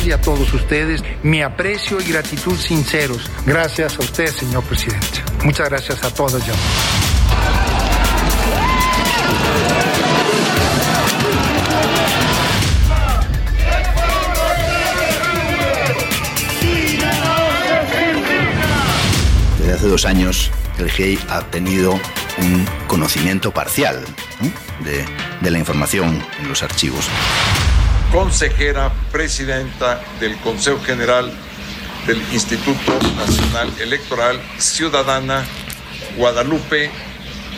Y a todos ustedes mi aprecio y gratitud sinceros. Gracias a usted, señor presidente. Muchas gracias a todas y a todos. Desde hace dos años el GEI ha tenido un conocimiento parcial de, de la información en los archivos consejera presidenta del Consejo General del Instituto Nacional Electoral Ciudadana Guadalupe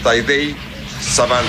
Taidei Zavala.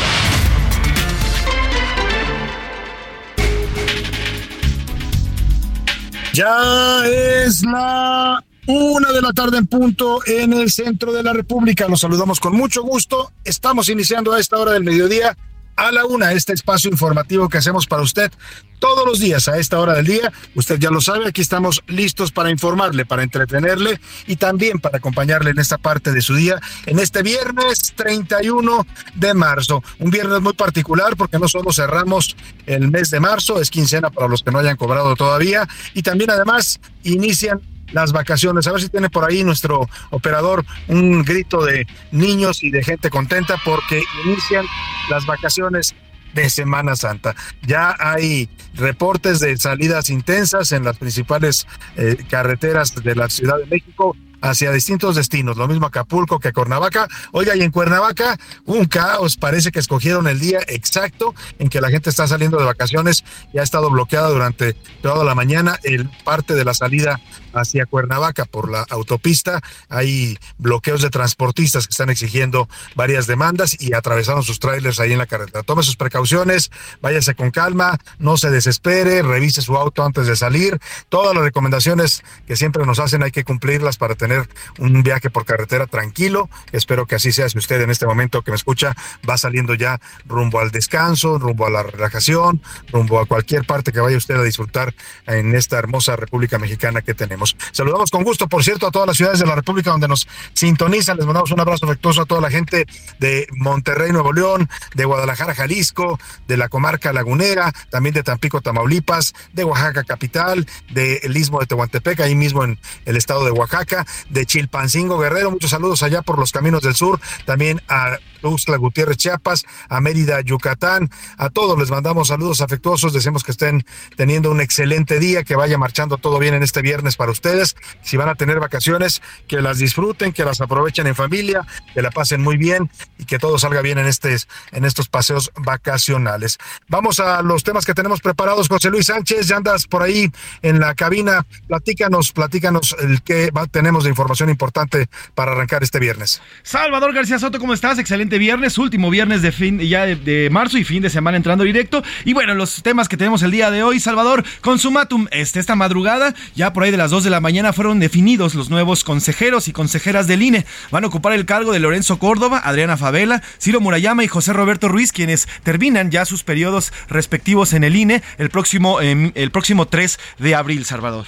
Ya es la una de la tarde en punto en el centro de la República. Los saludamos con mucho gusto. Estamos iniciando a esta hora del mediodía a la una, este espacio informativo que hacemos para usted todos los días a esta hora del día. Usted ya lo sabe, aquí estamos listos para informarle, para entretenerle y también para acompañarle en esta parte de su día, en este viernes 31 de marzo. Un viernes muy particular porque no solo cerramos el mes de marzo, es quincena para los que no hayan cobrado todavía y también además inician las vacaciones. A ver si tiene por ahí nuestro operador un grito de niños y de gente contenta porque inician las vacaciones de Semana Santa. Ya hay reportes de salidas intensas en las principales eh, carreteras de la Ciudad de México hacia distintos destinos, lo mismo Acapulco que Cuernavaca. Oiga, y en Cuernavaca, un caos, parece que escogieron el día exacto en que la gente está saliendo de vacaciones y ha estado bloqueada durante toda la mañana el parte de la salida hacia Cuernavaca por la autopista. Hay bloqueos de transportistas que están exigiendo varias demandas y atravesaron sus trailers ahí en la carretera. Tome sus precauciones, váyase con calma, no se desespere, revise su auto antes de salir. Todas las recomendaciones que siempre nos hacen hay que cumplirlas para tener un viaje por carretera tranquilo. Espero que así sea si usted en este momento que me escucha va saliendo ya rumbo al descanso, rumbo a la relajación, rumbo a cualquier parte que vaya usted a disfrutar en esta hermosa República Mexicana que tenemos. Saludamos con gusto, por cierto, a todas las ciudades de la República donde nos sintonizan. Les mandamos un abrazo afectuoso a toda la gente de Monterrey, Nuevo León, de Guadalajara, Jalisco, de la comarca lagunera, también de Tampico, Tamaulipas, de Oaxaca capital, del Istmo de Tehuantepec, ahí mismo en el estado de Oaxaca, de Chilpancingo, Guerrero. Muchos saludos allá por los caminos del sur, también a Tuxtla Gutiérrez, Chiapas, a Mérida, Yucatán. A todos les mandamos saludos afectuosos. Deseamos que estén teniendo un excelente día, que vaya marchando todo bien en este viernes para ustedes. Si van a tener vacaciones, que las disfruten, que las aprovechen en familia, que la pasen muy bien y que todo salga bien en, este, en estos paseos vacacionales. Vamos a los temas que tenemos preparados. José Luis Sánchez, ya andas por ahí en la cabina. Platícanos, platícanos el que tenemos de información importante para arrancar este viernes. Salvador García Soto, ¿cómo estás? Excelente viernes, último viernes de fin ya de, marzo y fin de semana entrando directo. Y bueno, los temas que tenemos el día de hoy, Salvador, consumatum, este, esta madrugada, ya por ahí de las 2 de la mañana fueron definidos los nuevos consejeros y consejeras del INE. Van a ocupar el cargo de Lorenzo Córdoba, Adriana Favela, Ciro Murayama y José Roberto Ruiz, quienes terminan ya sus periodos respectivos en el INE el próximo, em, el próximo 3 de abril, Salvador.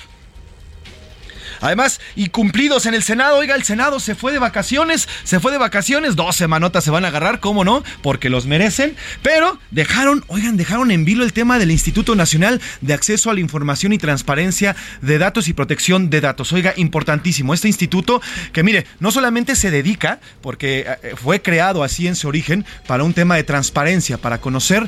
Además, y cumplidos en el Senado. Oiga, el Senado se fue de vacaciones, se fue de vacaciones. Dos semanotas se van a agarrar, ¿cómo no? Porque los merecen. Pero dejaron, oigan, dejaron en vilo el tema del Instituto Nacional de Acceso a la Información y Transparencia de Datos y Protección de Datos. Oiga, importantísimo. Este instituto que, mire, no solamente se dedica, porque eh, fue creado así en su origen, para un tema de transparencia, para conocer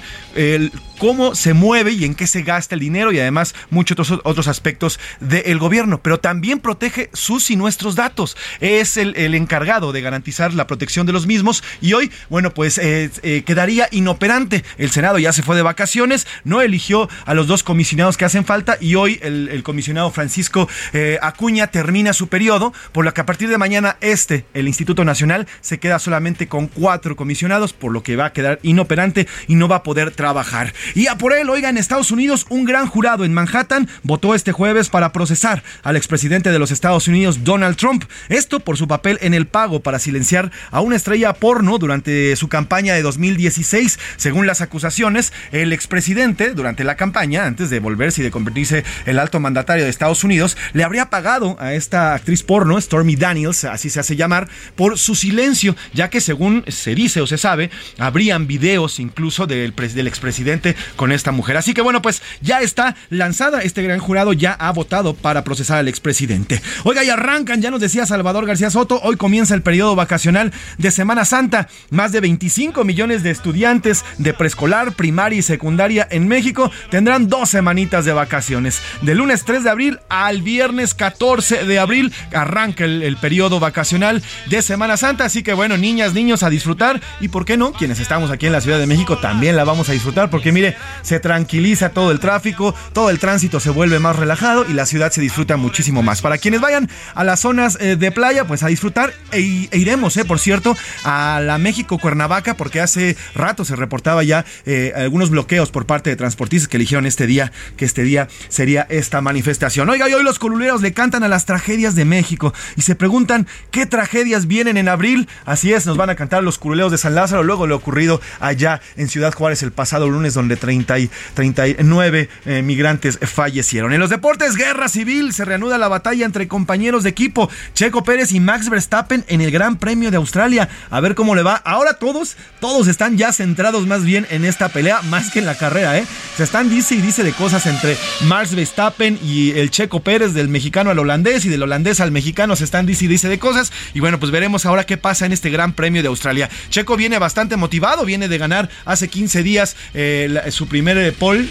cómo se mueve y en qué se gasta el dinero y además muchos otros, otros aspectos del gobierno, pero también ¿quién protege sus y nuestros datos? Es el, encargado de garantizar la protección de los mismos y hoy, bueno, pues eh, eh, quedaría inoperante. El Senado ya se fue de vacaciones, no eligió a los dos comisionados que hacen falta y hoy el, comisionado Francisco eh, Acuña termina su periodo, por lo que a partir de mañana este, el Instituto Nacional, se queda solamente con cuatro comisionados, por lo que va a quedar inoperante y no va a poder trabajar. Y a por él, oiga, en Estados Unidos, un gran jurado en Manhattan votó este jueves para procesar al expresidente de los Estados Unidos, Donald Trump. Esto por su papel en el pago para silenciar a una estrella porno durante su campaña de 2016. Según las acusaciones, el expresidente, durante la campaña, antes de volverse y de convertirse el alto mandatario de Estados Unidos, le habría pagado a esta actriz porno, Stormy Daniels, así se hace llamar, por su silencio, ya que según se dice o se sabe, habrían videos incluso del, del expresidente con esta mujer. Así que bueno, pues ya está lanzada. Este gran jurado ya ha votado para procesar al expresidente. Oiga, y arrancan, ya nos decía Salvador García Soto, hoy comienza el periodo vacacional de Semana Santa. Más de 25 millones de estudiantes de preescolar, primaria y secundaria en México tendrán dos semanitas de vacaciones. De lunes 3 de abril al viernes 14 de abril arranca el, el periodo vacacional de Semana Santa. Así que bueno, niñas, niños a disfrutar. Y por qué no, quienes estamos aquí en la Ciudad de México también la vamos a disfrutar porque mire, se tranquiliza todo el tráfico, todo el tránsito se vuelve más relajado y la ciudad se disfruta muchísimo más. Para quienes vayan a las zonas eh, de playa, pues a disfrutar e, e, iremos, eh, por cierto, a la México Cuernavaca porque hace rato se reportaba ya eh, algunos bloqueos por parte de transportistas que eligieron este día, que este día sería esta manifestación. Oiga, y hoy los coluleros le cantan a las tragedias de México y se preguntan qué tragedias vienen en abril. Así es, nos van a cantar los coluleros de San Lázaro, luego lo ocurrido allá en Ciudad Juárez el pasado lunes donde 30 y 39 eh, migrantes fallecieron. En los deportes, guerra civil, se reanuda la batalla entre compañeros de equipo, Checo Pérez y Max Verstappen en el Gran Premio de Australia. A ver cómo le va. Ahora todos, todos están ya centrados más bien en esta pelea, más que en la carrera, ¿eh? Se están dice y dice de cosas entre Max Verstappen y el Checo Pérez, del mexicano al holandés y del holandés al mexicano, se están dice y dice de cosas. Y bueno, pues veremos ahora qué pasa en este Gran Premio de Australia. Checo viene bastante motivado, viene de ganar hace 15 días eh, su primer eh, pole,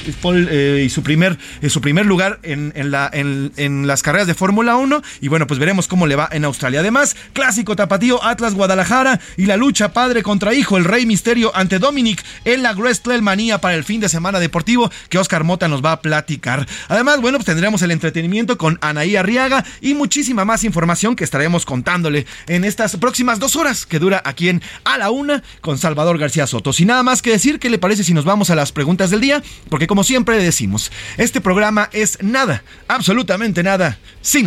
eh, y su primer, su primer lugar en, en, las carreras de Fórmula 1. Y bueno, pues veremos cómo le va en Australia. Además, clásico tapatío Atlas Guadalajara y la lucha padre contra hijo, el Rey Misterio ante Dominic en la Manía para el fin de semana deportivo que Oscar Mota nos va a platicar. Además, bueno, pues tendremos el entretenimiento con Anaí Arriaga y muchísima más información que estaremos contándole en estas próximas dos horas que dura aquí en A la Una con Salvador García Soto. Sin nada más que decir, ¿qué le parece si nos vamos a las preguntas del día? Porque como siempre decimos, este programa es nada, absolutamente nada, sin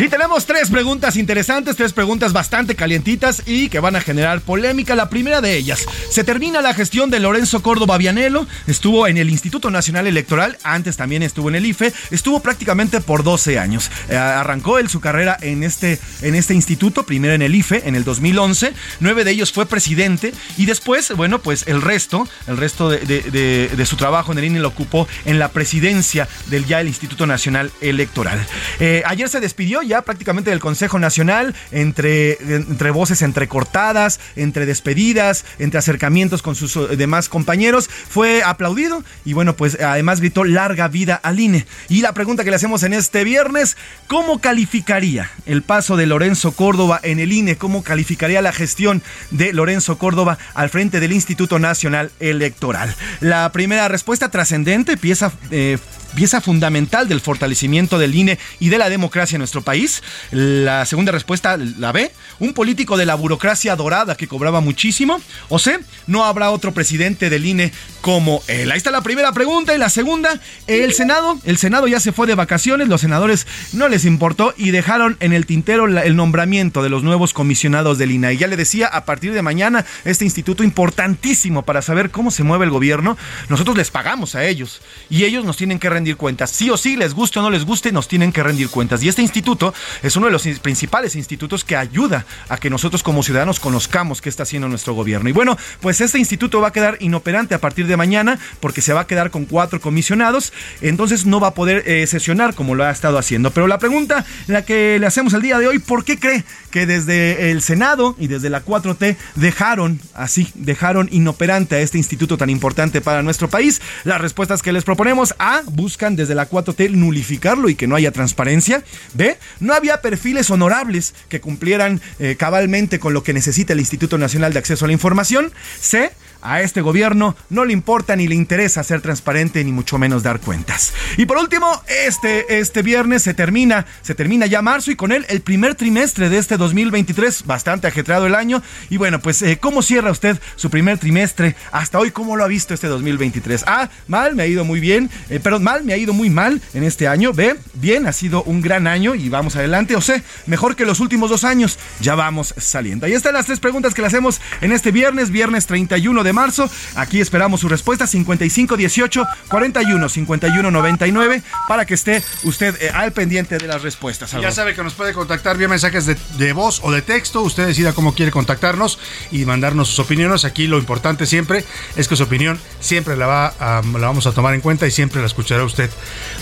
Y tenemos tres preguntas interesantes, tres preguntas bastante calientitas y que van a generar polémica. La primera de ellas, se termina la gestión de Lorenzo Córdoba Vianelo, estuvo en el Instituto Nacional Electoral, antes también estuvo en el IFE, estuvo prácticamente por 12 años. Eh, arrancó él su carrera en este, en este instituto, primero en el IFE, en el 2011, nueve de ellos fue presidente y después, bueno, pues el resto, el resto de, su trabajo en el INE lo ocupó en la presidencia del ya el Instituto Nacional Electoral. Eh, ayer se despidió ya prácticamente del Consejo Nacional, entre, entre voces entrecortadas, entre despedidas, entre acercamientos con sus eh, demás compañeros, fue aplaudido y bueno, pues además gritó larga vida al INE. Y la pregunta que le hacemos en este viernes, ¿cómo calificaría el paso de Lorenzo Córdoba en el INE? ¿Cómo calificaría la gestión de Lorenzo Córdoba al frente del Instituto Nacional Electoral? La primera respuesta trascendente, pieza eh, pieza fundamental del fortalecimiento del INE y de la democracia en nuestro país. La segunda respuesta, la B, un político de la burocracia dorada que cobraba muchísimo. O C, no habrá otro presidente del INE como él. Ahí está la primera pregunta. Y la segunda, el Senado. El Senado ya se fue de vacaciones, los senadores no les importó y dejaron en el tintero el nombramiento de los nuevos comisionados del INE. Y ya le decía, a partir de mañana, este instituto importantísimo para saber cómo se mueve el gobierno, nosotros les pagamos a ellos y ellos nos tienen que rendir cuentas. Sí o sí, les guste o no les guste, nos tienen que rendir cuentas. Y este instituto es uno de los principales institutos que ayuda a que nosotros como ciudadanos conozcamos qué está haciendo nuestro gobierno. Y bueno, pues este instituto va a quedar inoperante a partir de mañana porque se va a quedar con cuatro comisionados, entonces no va a poder eh, sesionar como lo ha estado haciendo. Pero la pregunta, la que le hacemos el día de hoy, ¿por qué cree que desde el Senado y desde la 4T dejaron así, dejaron inoperante a este instituto tan importante para nuestro país? Las respuestas que les proponemos, A, buscan desde la 4T nulificarlo y que no haya transparencia. B, no había perfiles honorables que cumplieran eh, cabalmente con lo que necesita el Instituto Nacional de Acceso a la Información. C, a este gobierno no le importa ni le interesa ser transparente ni mucho menos dar cuentas. Y por último, este, este viernes se termina, se termina ya marzo y con él el primer trimestre de este 2023, bastante ajetreado el año. Y bueno, pues eh, ¿cómo cierra usted su primer trimestre? Hasta hoy, ¿cómo lo ha visto este 2023? Ah, mal, me ha ido muy bien, eh, perdón, mal, me ha ido muy mal en este año. B, bien, ha sido un gran año y vamos adelante. O C, mejor que los últimos dos años, ya vamos saliendo. Ahí están las tres preguntas que le hacemos en este viernes, viernes 31 de de marzo. Aquí esperamos su respuesta 5518 41 51 99 para que esté usted eh, al pendiente de las respuestas. Ya sabe que nos puede contactar vía mensajes de, voz o de texto. Usted decida cómo quiere contactarnos y mandarnos sus opiniones. Aquí lo importante siempre es que su opinión siempre la, va la vamos a tomar en cuenta y siempre la escuchará usted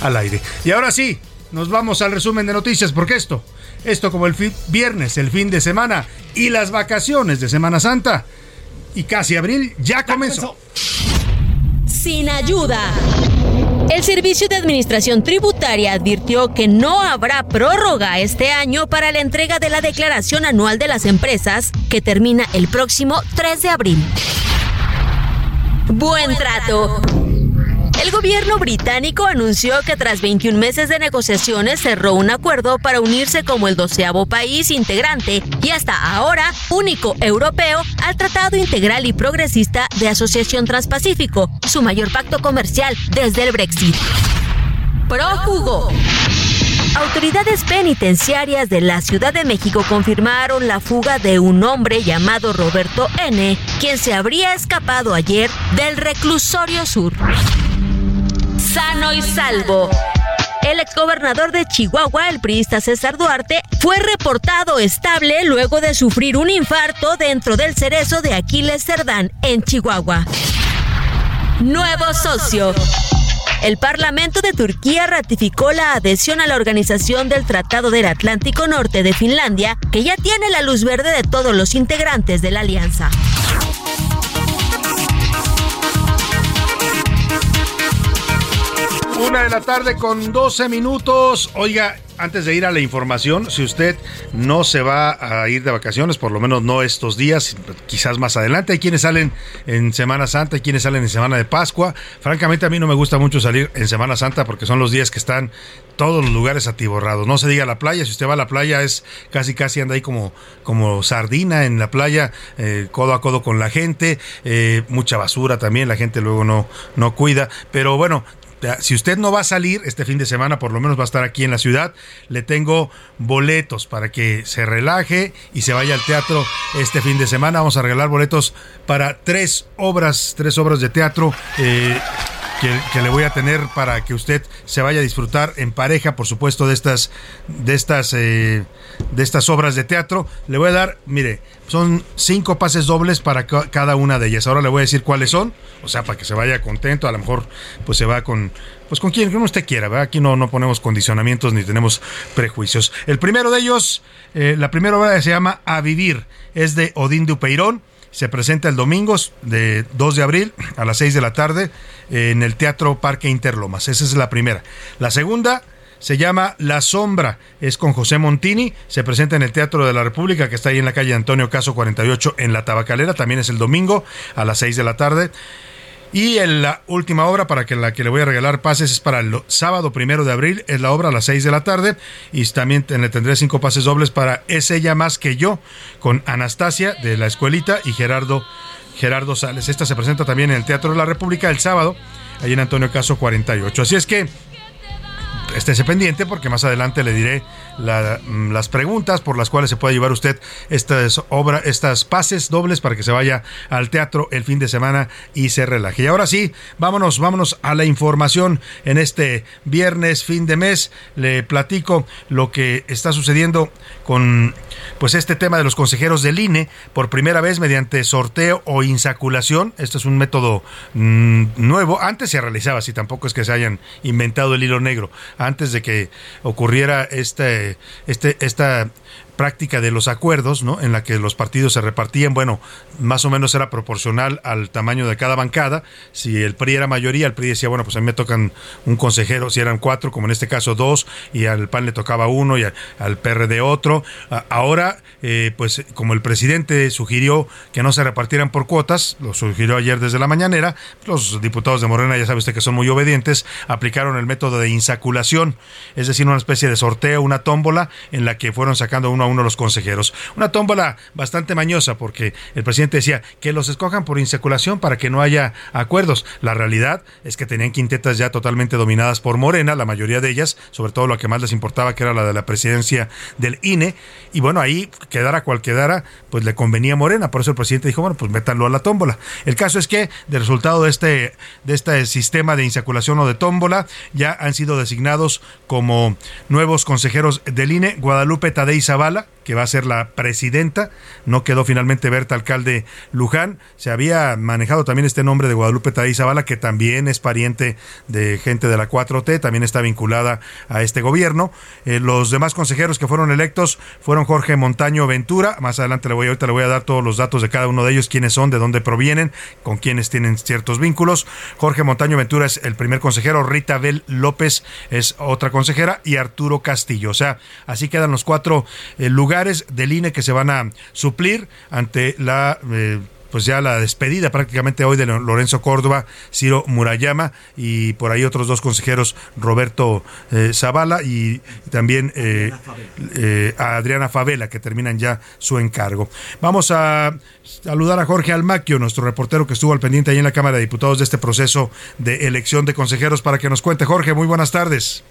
al aire. Y ahora sí, nos vamos al resumen de noticias porque esto, esto como el viernes, el fin de semana y las vacaciones de Semana Santa y casi abril ya comenzó. Sin ayuda. El Servicio de Administración Tributaria advirtió que no habrá prórroga este año para la entrega de la declaración anual de las empresas que termina el próximo 3 de abril. Buen trato. El gobierno británico anunció que tras 21 meses de negociaciones cerró un acuerdo para unirse como el doceavo país integrante y hasta ahora único europeo al Tratado Integral y Progresista de Asociación Transpacífico, su mayor pacto comercial desde el Brexit. Prófugo. Autoridades penitenciarias de la Ciudad de México confirmaron la fuga de un hombre llamado Roberto N., quien se habría escapado ayer del reclusorio sur sano y salvo. El exgobernador de Chihuahua, el priista César Duarte, fue reportado estable luego de sufrir un infarto dentro del cerezo de Aquiles Cerdán, en Chihuahua. Nuevo socio. El Parlamento de Turquía ratificó la adhesión a la Organización del Tratado del Atlántico Norte de Finlandia, que ya tiene la luz verde de todos los integrantes de la alianza. De la tarde con 12 minutos. Oiga, antes de ir a la información, si usted no se va a ir de vacaciones, por lo menos no estos días, quizás más adelante, hay quienes salen en Semana Santa, hay quienes salen en Semana de Pascua. Francamente a mí no me gusta mucho salir en Semana Santa porque son los días que están todos los lugares atiborrados. No se diga la playa, si usted va a la playa es casi casi anda ahí como, como sardina en la playa, eh, codo a codo con la gente, eh, mucha basura también, la gente luego no, no cuida. Pero bueno, si usted no va a salir este fin de semana, por lo menos va a estar aquí en la ciudad, le tengo boletos para que se relaje y se vaya al teatro este fin de semana. Vamos a regalar boletos para tres obras, tres obras de teatro. Eh, que, le voy a tener para que usted se vaya a disfrutar en pareja, por supuesto, de estas, de estas, eh, de estas obras de teatro. Le voy a dar, mire, son cinco pases dobles para cada una de ellas. Ahora le voy a decir cuáles son, o sea, para que se vaya contento. A lo mejor, pues se va con, pues con quien usted quiera. Aquí no, no ponemos condicionamientos ni tenemos prejuicios. El primero de ellos, eh, la primera obra se llama A Vivir, es de Odín Dupeirón se presenta el domingo de 2 de abril a las 6 de la tarde en el Teatro Parque Interlomas. Esa es la primera. La segunda se llama La Sombra, es con José Montini, se presenta en el Teatro de la República, que está ahí en la calle Antonio Caso 48 en La Tabacalera, también es el domingo a las 6 de la tarde. Y la última obra para que la que le voy a regalar pases es para el sábado primero de abril, es la obra a las 6 de la tarde. Y también le tendré cinco pases dobles para Es ella más que yo, con Anastasia de la escuelita y Gerardo, Gerardo Sales. Esta se presenta también en el Teatro de la República el sábado, ahí en Antonio Caso 48. Así es que estése pendiente porque más adelante le diré mm, las preguntas por las cuales se puede llevar usted estas obras, estas pases dobles para que se vaya al teatro el fin de semana y se relaje. Y ahora sí, vámonos, vámonos a la información en este viernes, fin de mes. Le platico lo que está sucediendo con pues este tema de los consejeros del INE por primera vez mediante sorteo o insaculación. Esto es un método mm, nuevo. Antes se realizaba así, tampoco es que se hayan inventado el hilo negro. Antes de que ocurriera este, este, esta práctica de los acuerdos, ¿no? En la que los partidos se repartían, bueno, más o menos era proporcional al tamaño de cada bancada. Si el PRI era mayoría, el PRI decía, bueno, pues a mí me tocan un consejero, si eran cuatro, como en este caso dos, y al PAN le tocaba uno y al PRD otro. Ahora, eh, pues como el presidente sugirió que no se repartieran por cuotas, lo sugirió ayer desde la mañanera, los diputados de Morena, ya sabe usted que son muy obedientes, aplicaron el método de insaculación, es decir, una especie de sorteo, una tómbola en la que fueron sacando uno uno de los consejeros. Una tómbola bastante mañosa porque el presidente decía que los escojan por insaculación para que no haya acuerdos. La realidad es que tenían quintetas ya totalmente dominadas por Morena, la mayoría de ellas, sobre todo lo que más les importaba que era la de la presidencia del INE. Y bueno, ahí quedara cual quedara, pues le convenía a Morena. Por eso el presidente dijo, bueno, pues métanlo a la tómbola. El caso es que del resultado de este, de este sistema de insaculación o de tómbola ya han sido designados como nuevos consejeros del INE Guadalupe Tadei Zavala, que va a ser la presidenta. No quedó finalmente Berta Alcalde Luján. Se había manejado también este nombre de Guadalupe Tadei Zavala, que también es pariente de gente de la 4T, también está vinculada a este gobierno. Eh, los demás consejeros que fueron electos fueron Jorge Montaño Ventura. Más adelante le voy, ahorita le voy a dar todos los datos de cada uno de ellos, quiénes son, de dónde provienen, con quiénes tienen ciertos vínculos. Jorge Montaño Ventura es el primer consejero, Rita Bel López es otra consejera y Arturo Castillo. O sea, así quedan los cuatro eh, lugares del INE que se van a suplir ante la eh, pues ya la despedida prácticamente hoy de Lorenzo Córdoba, Ciro Murayama y por ahí otros dos consejeros, Roberto eh, Zavala y, también a Adriana Favela, que terminan ya su encargo. Vamos a saludar a Jorge Almaquio, nuestro reportero que estuvo al pendiente ahí en la Cámara de Diputados de este proceso de elección de consejeros, para que nos cuente. Jorge, muy buenas tardes.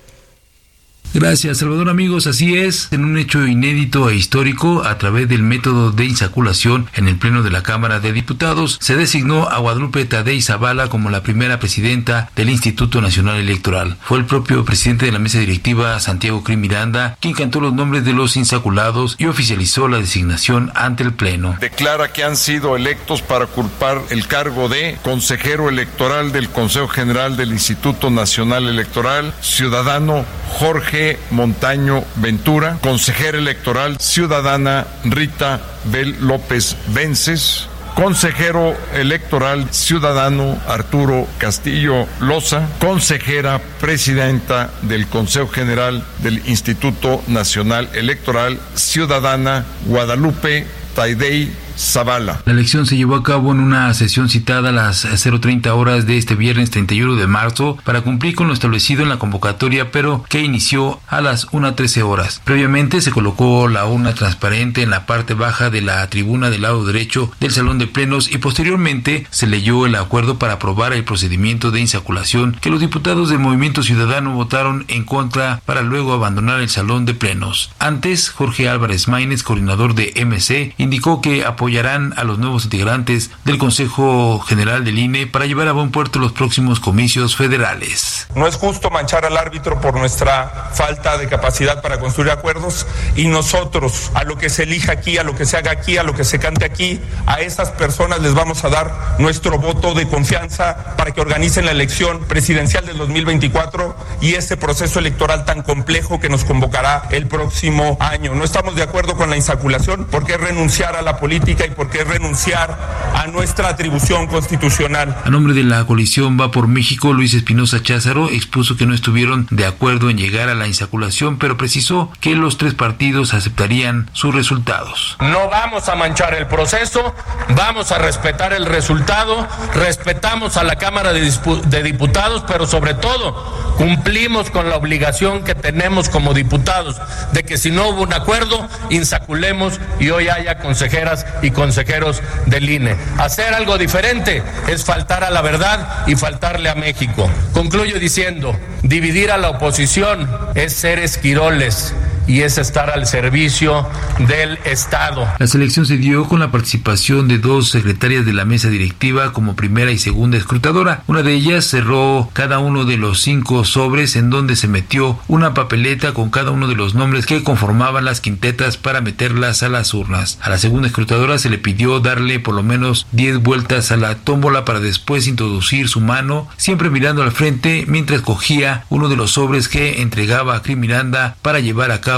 Gracias, Salvador amigos. Así es, en un hecho inédito e histórico, a través del método de insaculación en el Pleno de la Cámara de Diputados, se designó a Guadalupe Tadei Zavala como la primera presidenta del Instituto Nacional Electoral. Fue el propio presidente de la mesa directiva, Santiago Crim Miranda, quien cantó los nombres de los insaculados y oficializó la designación ante el Pleno. Declara que han sido electos para culpar el cargo de consejero electoral del Consejo General del Instituto Nacional Electoral, ciudadano Jorge Montaño Ventura, consejera electoral ciudadana Rita Bel López Vences, consejero electoral ciudadano Arturo Castillo Loza, consejera presidenta del Consejo General del Instituto Nacional Electoral ciudadana Guadalupe Taidei Zavala. La elección se llevó a cabo en una sesión citada a las 0.30 horas de este viernes 31 de marzo para cumplir con lo establecido en la convocatoria, pero que inició a las 1.13 horas. Previamente se colocó la urna transparente en la parte baja de la tribuna del lado derecho del salón de plenos y posteriormente se leyó el acuerdo para aprobar el procedimiento de insaculación que los diputados del Movimiento Ciudadano votaron en contra para luego abandonar el salón de plenos. Antes, Jorge Álvarez Maínez, coordinador de MC, indicó que apoyó apoyarán a los nuevos integrantes del Consejo General del INE para llevar a buen puerto los próximos comicios federales. No es justo manchar al árbitro por nuestra falta de capacidad para construir acuerdos y nosotros, a lo que se elija aquí, a lo que se haga aquí, a lo que se cante aquí, a esas personas les vamos a dar nuestro voto de confianza para que organicen la elección presidencial del 2024 y ese proceso electoral tan complejo que nos convocará el próximo año. No estamos de acuerdo con la insaculación porque es renunciar a la política y por qué renunciar a nuestra atribución constitucional. A nombre de la coalición Va por México, Luis Espinosa Cházaro expuso que no estuvieron de acuerdo en llegar a la insaculación, pero precisó que los tres partidos aceptarían sus resultados. No vamos a manchar el proceso, vamos a respetar el resultado, respetamos a la Cámara de, de Diputados, pero sobre todo cumplimos con la obligación que tenemos como diputados de que si no hubo un acuerdo, insaculemos y hoy haya consejeras y consejeros del INE. Hacer algo diferente es faltar a la verdad y faltarle a México. Concluyo diciendo, dividir a la oposición es ser esquiroles y es estar al servicio del Estado. La selección se dio con la participación de dos secretarias de la mesa directiva como primera y segunda escrutadora. Una de ellas cerró cada uno de los cinco sobres en donde se metió una papeleta con cada uno de los nombres que conformaban las quintetas para meterlas a las urnas. A la segunda escrutadora se le pidió darle por lo menos 10 vueltas a la tómbola para después introducir su mano, siempre mirando al frente mientras cogía uno de los sobres que entregaba a Crimiranda para llevar a cabo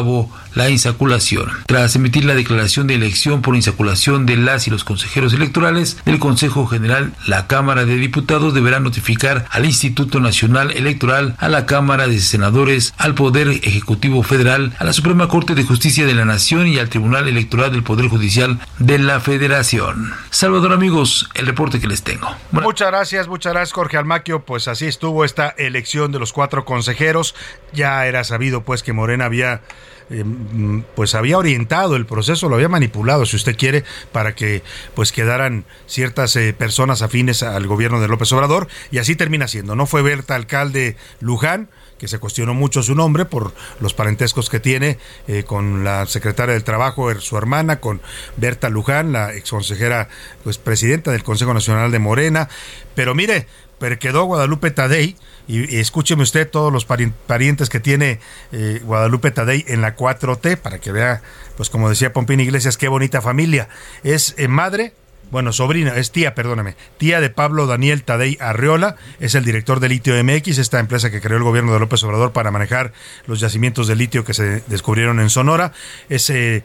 la insaculación. Tras emitir la declaración de elección por insaculación de las y los consejeros electorales del Consejo General, la Cámara de Diputados deberá notificar al Instituto Nacional Electoral, a la Cámara de Senadores, al Poder Ejecutivo Federal, a la Suprema Corte de Justicia de la Nación y al Tribunal Electoral del Poder Judicial de la Federación. Salvador amigos, el reporte que les tengo. Muchas gracias, muchas gracias Jorge Almaquio. Pues así estuvo esta elección de los cuatro consejeros. Ya era sabido pues que Morena había eh, mm, pues había orientado el proceso, lo había manipulado, si usted quiere, para que pues quedaran ciertas eh, personas afines al gobierno de López Obrador y así termina siendo. No fue Berta alcalde Luján, que se cuestionó mucho su nombre por los parentescos que tiene eh, con la secretaria del Trabajo, er, su hermana, con Berta Luján, la exconsejera, pues presidenta del Consejo Nacional de Morena. Pero mire, pero quedó Guadalupe Tadei, y, escúcheme usted todos los parientes que tiene eh, Guadalupe Tadei en la 4T, para que vea, pues como decía Pompín Iglesias, qué bonita familia. Es eh, madre, bueno, sobrina, es tía, perdóname, tía de Pablo Daniel Tadei Arreola, es el director de Litio MX, esta empresa que creó el gobierno de López Obrador para manejar los yacimientos de litio que se descubrieron en Sonora. Es eh,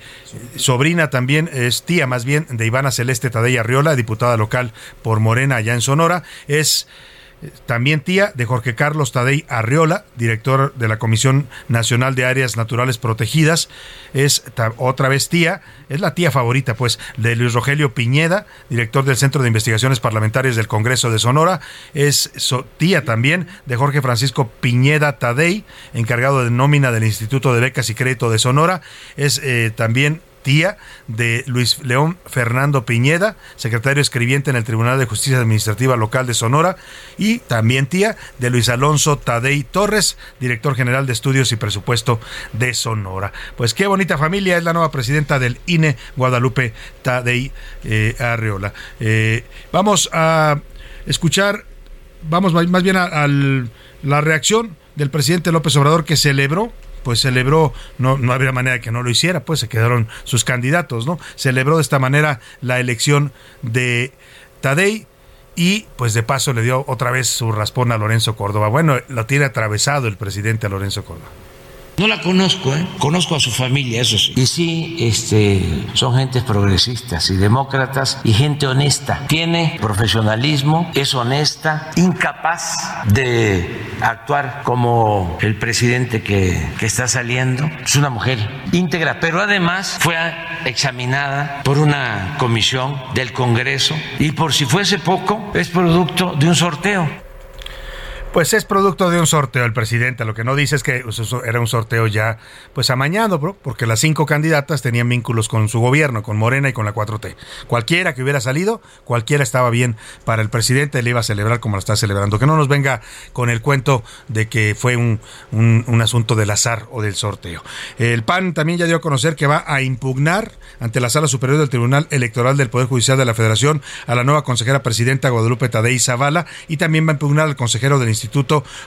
sobrina también, es tía más bien de Ivana Celeste Tadei Arreola, diputada local por Morena allá en Sonora. Es también tía de Jorge Carlos Tadei Arriola, director de la Comisión Nacional de Áreas Naturales Protegidas. Es otra vez tía, es la tía favorita, pues, de Luis Rogelio Piñeda, director del Centro de Investigaciones Parlamentarias del Congreso de Sonora. Es tía también de Jorge Francisco Piñeda Tadei, encargado de nómina del Instituto de Becas y Crédito de Sonora. Es eh, también tía de Luis León Fernando Piñeda, secretario escribiente en el Tribunal de Justicia Administrativa Local de Sonora, y también tía de Luis Alonso Tadei Torres, director general de Estudios y Presupuesto de Sonora. Pues qué bonita familia, es la nueva presidenta del INE, Guadalupe Tadei eh, Arreola. Eh, vamos a escuchar, vamos más bien a la reacción del presidente López Obrador que celebró pues celebró, no, no había manera que no lo hiciera, pues se quedaron sus candidatos, ¿no? Celebró de esta manera la elección de Tadei y pues de paso le dio otra vez su raspón a Lorenzo Córdoba. Bueno, lo tiene atravesado el presidente Lorenzo Córdoba. No la conozco, ¿eh? conozco a su familia, eso sí. Y sí, este, son gentes progresistas y demócratas y gente honesta. Tiene profesionalismo, es honesta, incapaz de actuar como el presidente que, que está saliendo. Es una mujer íntegra, pero además fue examinada por una comisión del Congreso y por si fuese poco, es producto de un sorteo. Pues es producto de un sorteo el presidente. Lo que no dice es que era un sorteo ya pues amañado, bro, porque las cinco candidatas tenían vínculos con su gobierno, con Morena y con la 4T. Cualquiera que hubiera salido, cualquiera estaba bien para el presidente, le iba a celebrar como lo está celebrando. Que no nos venga con el cuento de que fue un, un asunto del azar o del sorteo. El PAN también ya dio a conocer que va a impugnar ante la Sala Superior del Tribunal Electoral del Poder Judicial de la Federación a la nueva consejera presidenta Guadalupe Tadei Zavala y también va a impugnar al consejero del Instituto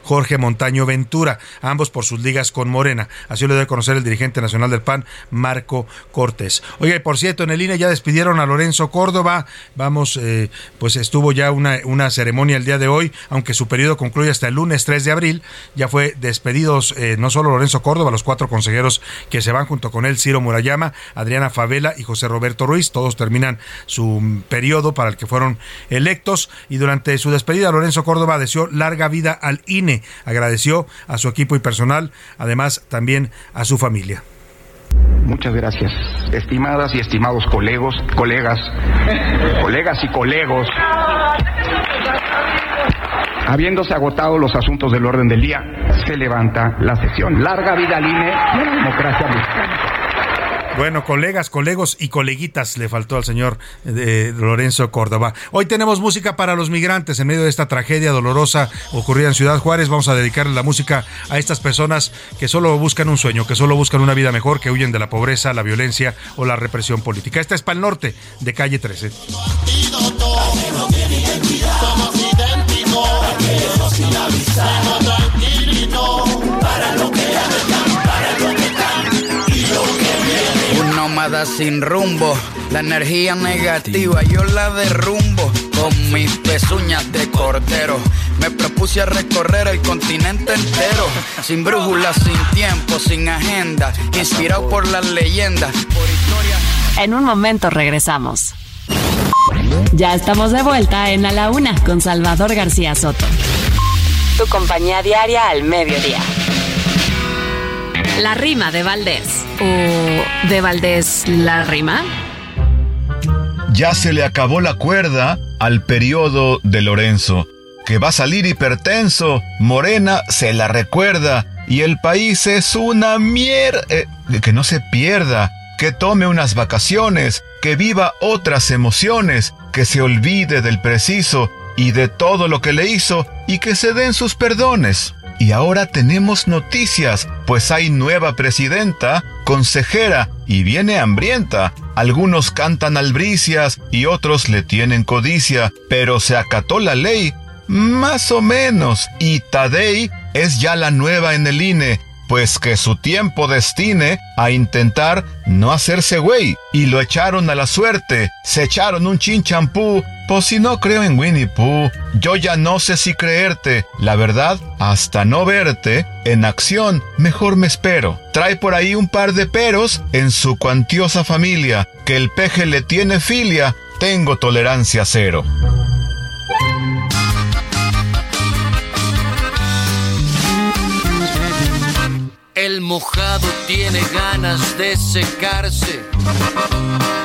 Jorge Montaño Ventura, ambos por sus ligas con Morena. Así lo debe conocer el dirigente nacional del PAN, Marco Cortés. Y por cierto, en el INE ya despidieron a Lorenzo Córdoba. Vamos, eh, pues estuvo ya una, una ceremonia el día de hoy, aunque su periodo concluye hasta el lunes 3 de abril. Ya fue despedidos eh, no solo Lorenzo Córdoba, los cuatro consejeros que se van junto con él, Ciro Murayama, Adriana Favela y José Roberto Ruiz. Todos terminan su periodo para el que fueron electos y durante su despedida Lorenzo Córdoba deseó larga vida al INE. Agradeció a su equipo y personal, además también a su familia. Muchas gracias. Estimadas y estimados colegos, colegas, colegas y colegos. Habiéndose agotado los asuntos del orden del día, se levanta la sesión. Larga vida al INE democracia mexicana. Bueno, colegas, colegos y coleguitas le faltó al señor eh, Lorenzo Córdoba. Hoy tenemos música para los migrantes en medio de esta tragedia dolorosa ocurrida en Ciudad Juárez. Vamos a dedicarle la música a estas personas que solo buscan un sueño, que solo buscan una vida mejor, que huyen de la pobreza, la violencia o la represión política. Esta es para el norte de calle 13. nómada sin rumbo. La energía negativa yo la derrumbo con mis pezuñas de cordero. Me propuse a recorrer el continente entero, sin brújula, sin tiempo, sin agenda, inspirado por las leyendas, por historia. En un momento regresamos. Ya estamos de vuelta en A la Una con Salvador García Soto. Tu compañía diaria al mediodía. La rima de Valdés. ¿O de Valdés la rima? Ya se le acabó la cuerda al periodo de Lorenzo, que va a salir hipertenso. Morena se la recuerda y el país es una mierda. Eh, que no se pierda, que tome unas vacaciones, que viva otras emociones, que se olvide del preciso y de todo lo que le hizo y que se den sus perdones. Y ahora tenemos noticias, pues hay nueva presidenta, consejera y viene hambrienta. Algunos cantan albricias y otros le tienen codicia, pero se acató la ley. Más o menos. Y Tadei es ya la nueva en el INE, pues que su tiempo destine a intentar no hacerse güey. Y lo echaron a la suerte, se echaron un chinchampú pues si no creo en Winnie Pooh, yo ya no sé si creerte. La verdad, hasta no verte en acción, mejor me espero. Trae por ahí un par de peros en su cuantiosa familia. Que el peje le tiene filia, tengo tolerancia cero. El mojado tiene ganas de secarse.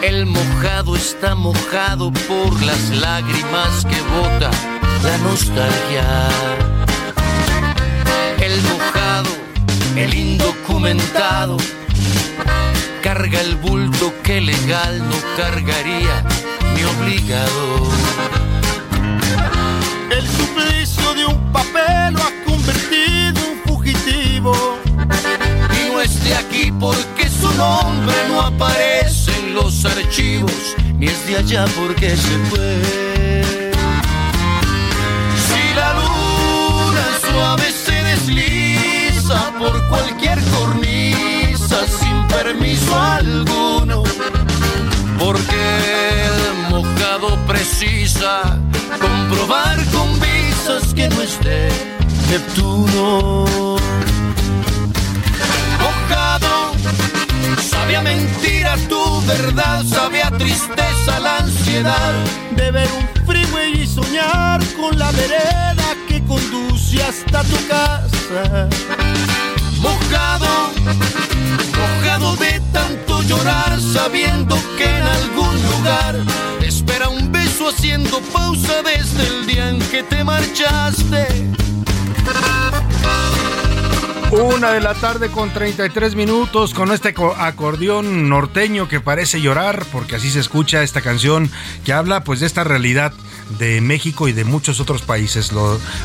El mojado está mojado por las lágrimas que bota la nostalgia. El mojado, el indocumentado, carga el bulto que legal no cargaría mi obligado. El suplicio de un papel lo ha convertido en fugitivo de aquí porque su nombre no aparece los archivos, ni es de allá porque se fue. Si la luna suave se desliza por cualquier cornisa sin permiso alguno, porque el mojado precisa comprobar con visas que no esté Neptuno. Sabía mentira tu verdad, sabía tristeza la ansiedad de ver un freeway y soñar con la vereda que conduce hasta tu casa. Mojado, mojado de tanto llorar, sabiendo que en algún lugar espera un beso haciendo pausa desde el día en que te marchaste. Una de la tarde con 33 minutos con este acordeón norteño que parece llorar porque así se escucha esta canción que habla pues de esta realidad de México y de muchos otros países.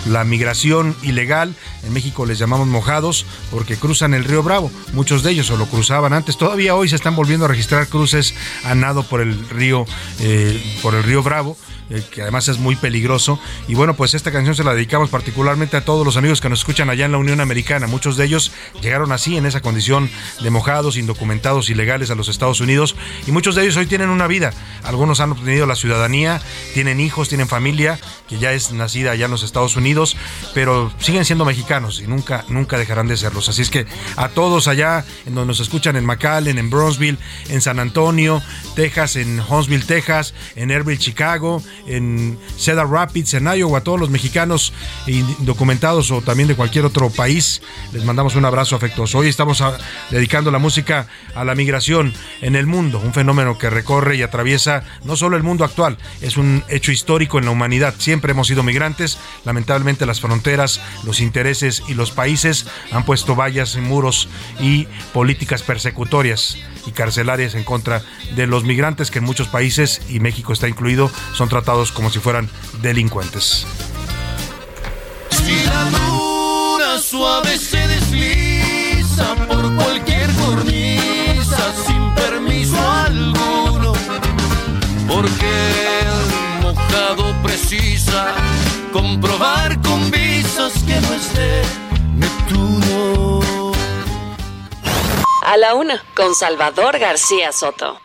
la migración ilegal, en México les llamamos mojados porque cruzan el río Bravo. Muchos de ellos o lo cruzaban antes. Todavía hoy se están volviendo a registrar cruces a nado por el río, eh, por el río Bravo eh, que además es muy peligroso. Y bueno, pues esta canción se la dedicamos particularmente a todos los amigos que nos escuchan allá en la Unión Americana. Muchos de ellos llegaron así, en esa condición de mojados, indocumentados, ilegales a los Estados Unidos. Y muchos de ellos hoy tienen una vida. Algunos han obtenido la ciudadanía, tienen hijos, tienen familia, que ya es nacida allá en los Estados Unidos, pero siguen siendo mexicanos y nunca, nunca dejarán de serlos. Así es que a todos allá, en donde nos escuchan en McAllen, en Bronzeville, en San Antonio, Texas, en Huntsville, Texas, en Airville, Chicago, en Cedar Rapids, en Iowa, a todos los mexicanos indocumentados o también de cualquier otro país, mandamos un abrazo afectuoso. Hoy estamos dedicando la música a la migración en el mundo, un fenómeno que recorre y atraviesa no solo el mundo actual, es un hecho histórico en la humanidad. Siempre hemos sido migrantes, lamentablemente las fronteras, los intereses y los países han puesto vallas y muros y políticas persecutorias y carcelarias en contra de los migrantes que en muchos países, y México está incluido, son tratados como si fueran delincuentes. Suave se desliza por cualquier cornisa sin permiso alguno, porque el mojado precisa comprobar con visas que no esté Neptuno. A la una, con Salvador García Soto.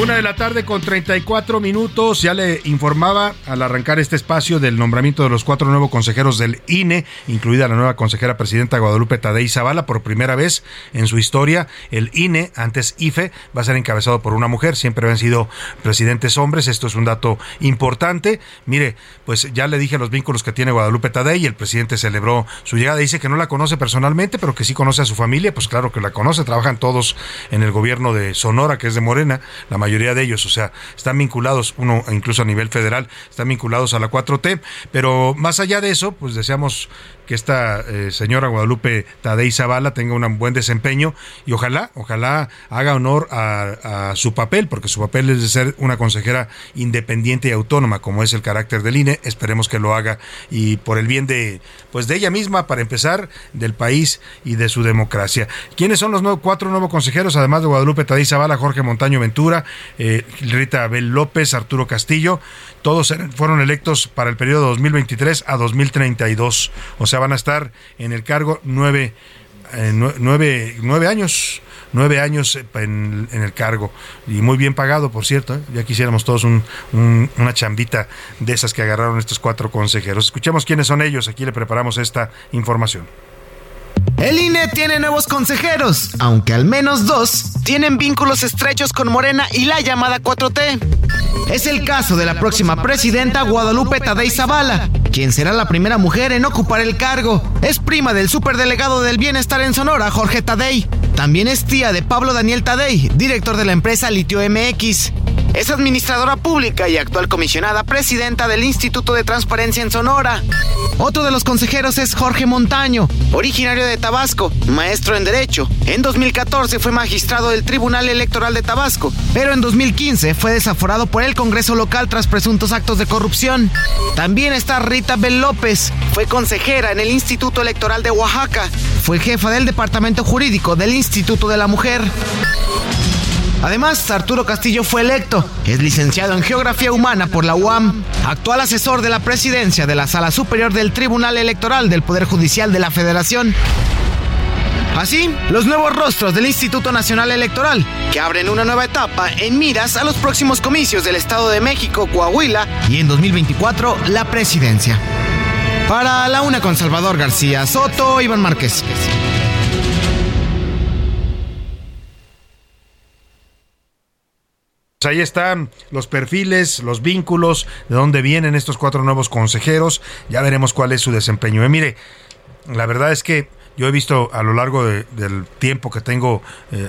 Una de la tarde con 34 minutos. Ya le informaba al arrancar este espacio del nombramiento de los cuatro nuevos consejeros del INE, incluida la nueva consejera presidenta Guadalupe Tadei Zavala. Por primera vez en su historia, el INE, antes IFE, va a ser encabezado por una mujer. Siempre habían sido presidentes hombres. Esto es un dato importante. Mire, pues ya le dije los vínculos que tiene Guadalupe Tadei. El presidente celebró su llegada. Dice que no la conoce personalmente, pero que sí conoce a su familia. Pues claro que la conoce. Trabajan todos en el gobierno de Sonora, que es de Morena. La mayoría de ellos, o sea, están vinculados, uno incluso a nivel federal, están vinculados a la 4T, pero más allá de eso, pues deseamos que esta eh, señora Guadalupe Tadei Zavala tenga un buen desempeño y ojalá, ojalá haga honor a, su papel, porque su papel es de ser una consejera independiente y autónoma, como es el carácter del INE, esperemos que lo haga y por el bien de, pues de ella misma, para empezar, del país y de su democracia. ¿Quiénes son los cuatro nuevos consejeros, además de Guadalupe Tadei Zavala, Jorge Montaño Ventura, eh, Rita Abel López, Arturo Castillo? Todos fueron electos para el periodo 2023 a 2032. O sea, van a estar en el cargo nueve, eh, nueve, nueve años nueve años en, el cargo y muy bien pagado, por cierto. ¿eh? Ya quisiéramos todos un, un, una chambita de esas que agarraron estos cuatro consejeros. Escuchemos quiénes son ellos. Aquí le preparamos esta información. El INE tiene nuevos consejeros, aunque al menos dos tienen vínculos estrechos con Morena y la llamada 4T. Es el caso de la próxima presidenta Guadalupe Tadei Zavala, quien será la primera mujer en ocupar el cargo. Es prima del superdelegado del bienestar en Sonora, Jorge Tadei. También es tía de Pablo Daniel Tadei, director de la empresa Litio MX. Es administradora pública y actual comisionada presidenta del Instituto de Transparencia en Sonora. Otro de los consejeros es Jorge Montaño, originario de Tabasco, maestro en Derecho. En 2014 fue magistrado del Tribunal Electoral de Tabasco, pero en 2015 fue desaforado por el Congreso local tras presuntos actos de corrupción. También está Rita Bel López, fue consejera en el Instituto Electoral de Oaxaca, fue jefa del Departamento Jurídico del Instituto de la Mujer. Además, Arturo Castillo fue electo. Es licenciado en Geografía Humana por la UAM, actual asesor de la presidencia de la Sala Superior del Tribunal Electoral del Poder Judicial de la Federación. Así, los nuevos rostros del Instituto Nacional Electoral, que abren una nueva etapa en miras a los próximos comicios del Estado de México, Coahuila y en 2024 la presidencia. Para la una con Salvador García Soto, Iván Márquez. Ahí están los perfiles, los vínculos, de dónde vienen estos cuatro nuevos consejeros. Ya veremos cuál es su desempeño. Eh, mire, la verdad es que yo he visto a lo largo de, del tiempo que tengo eh,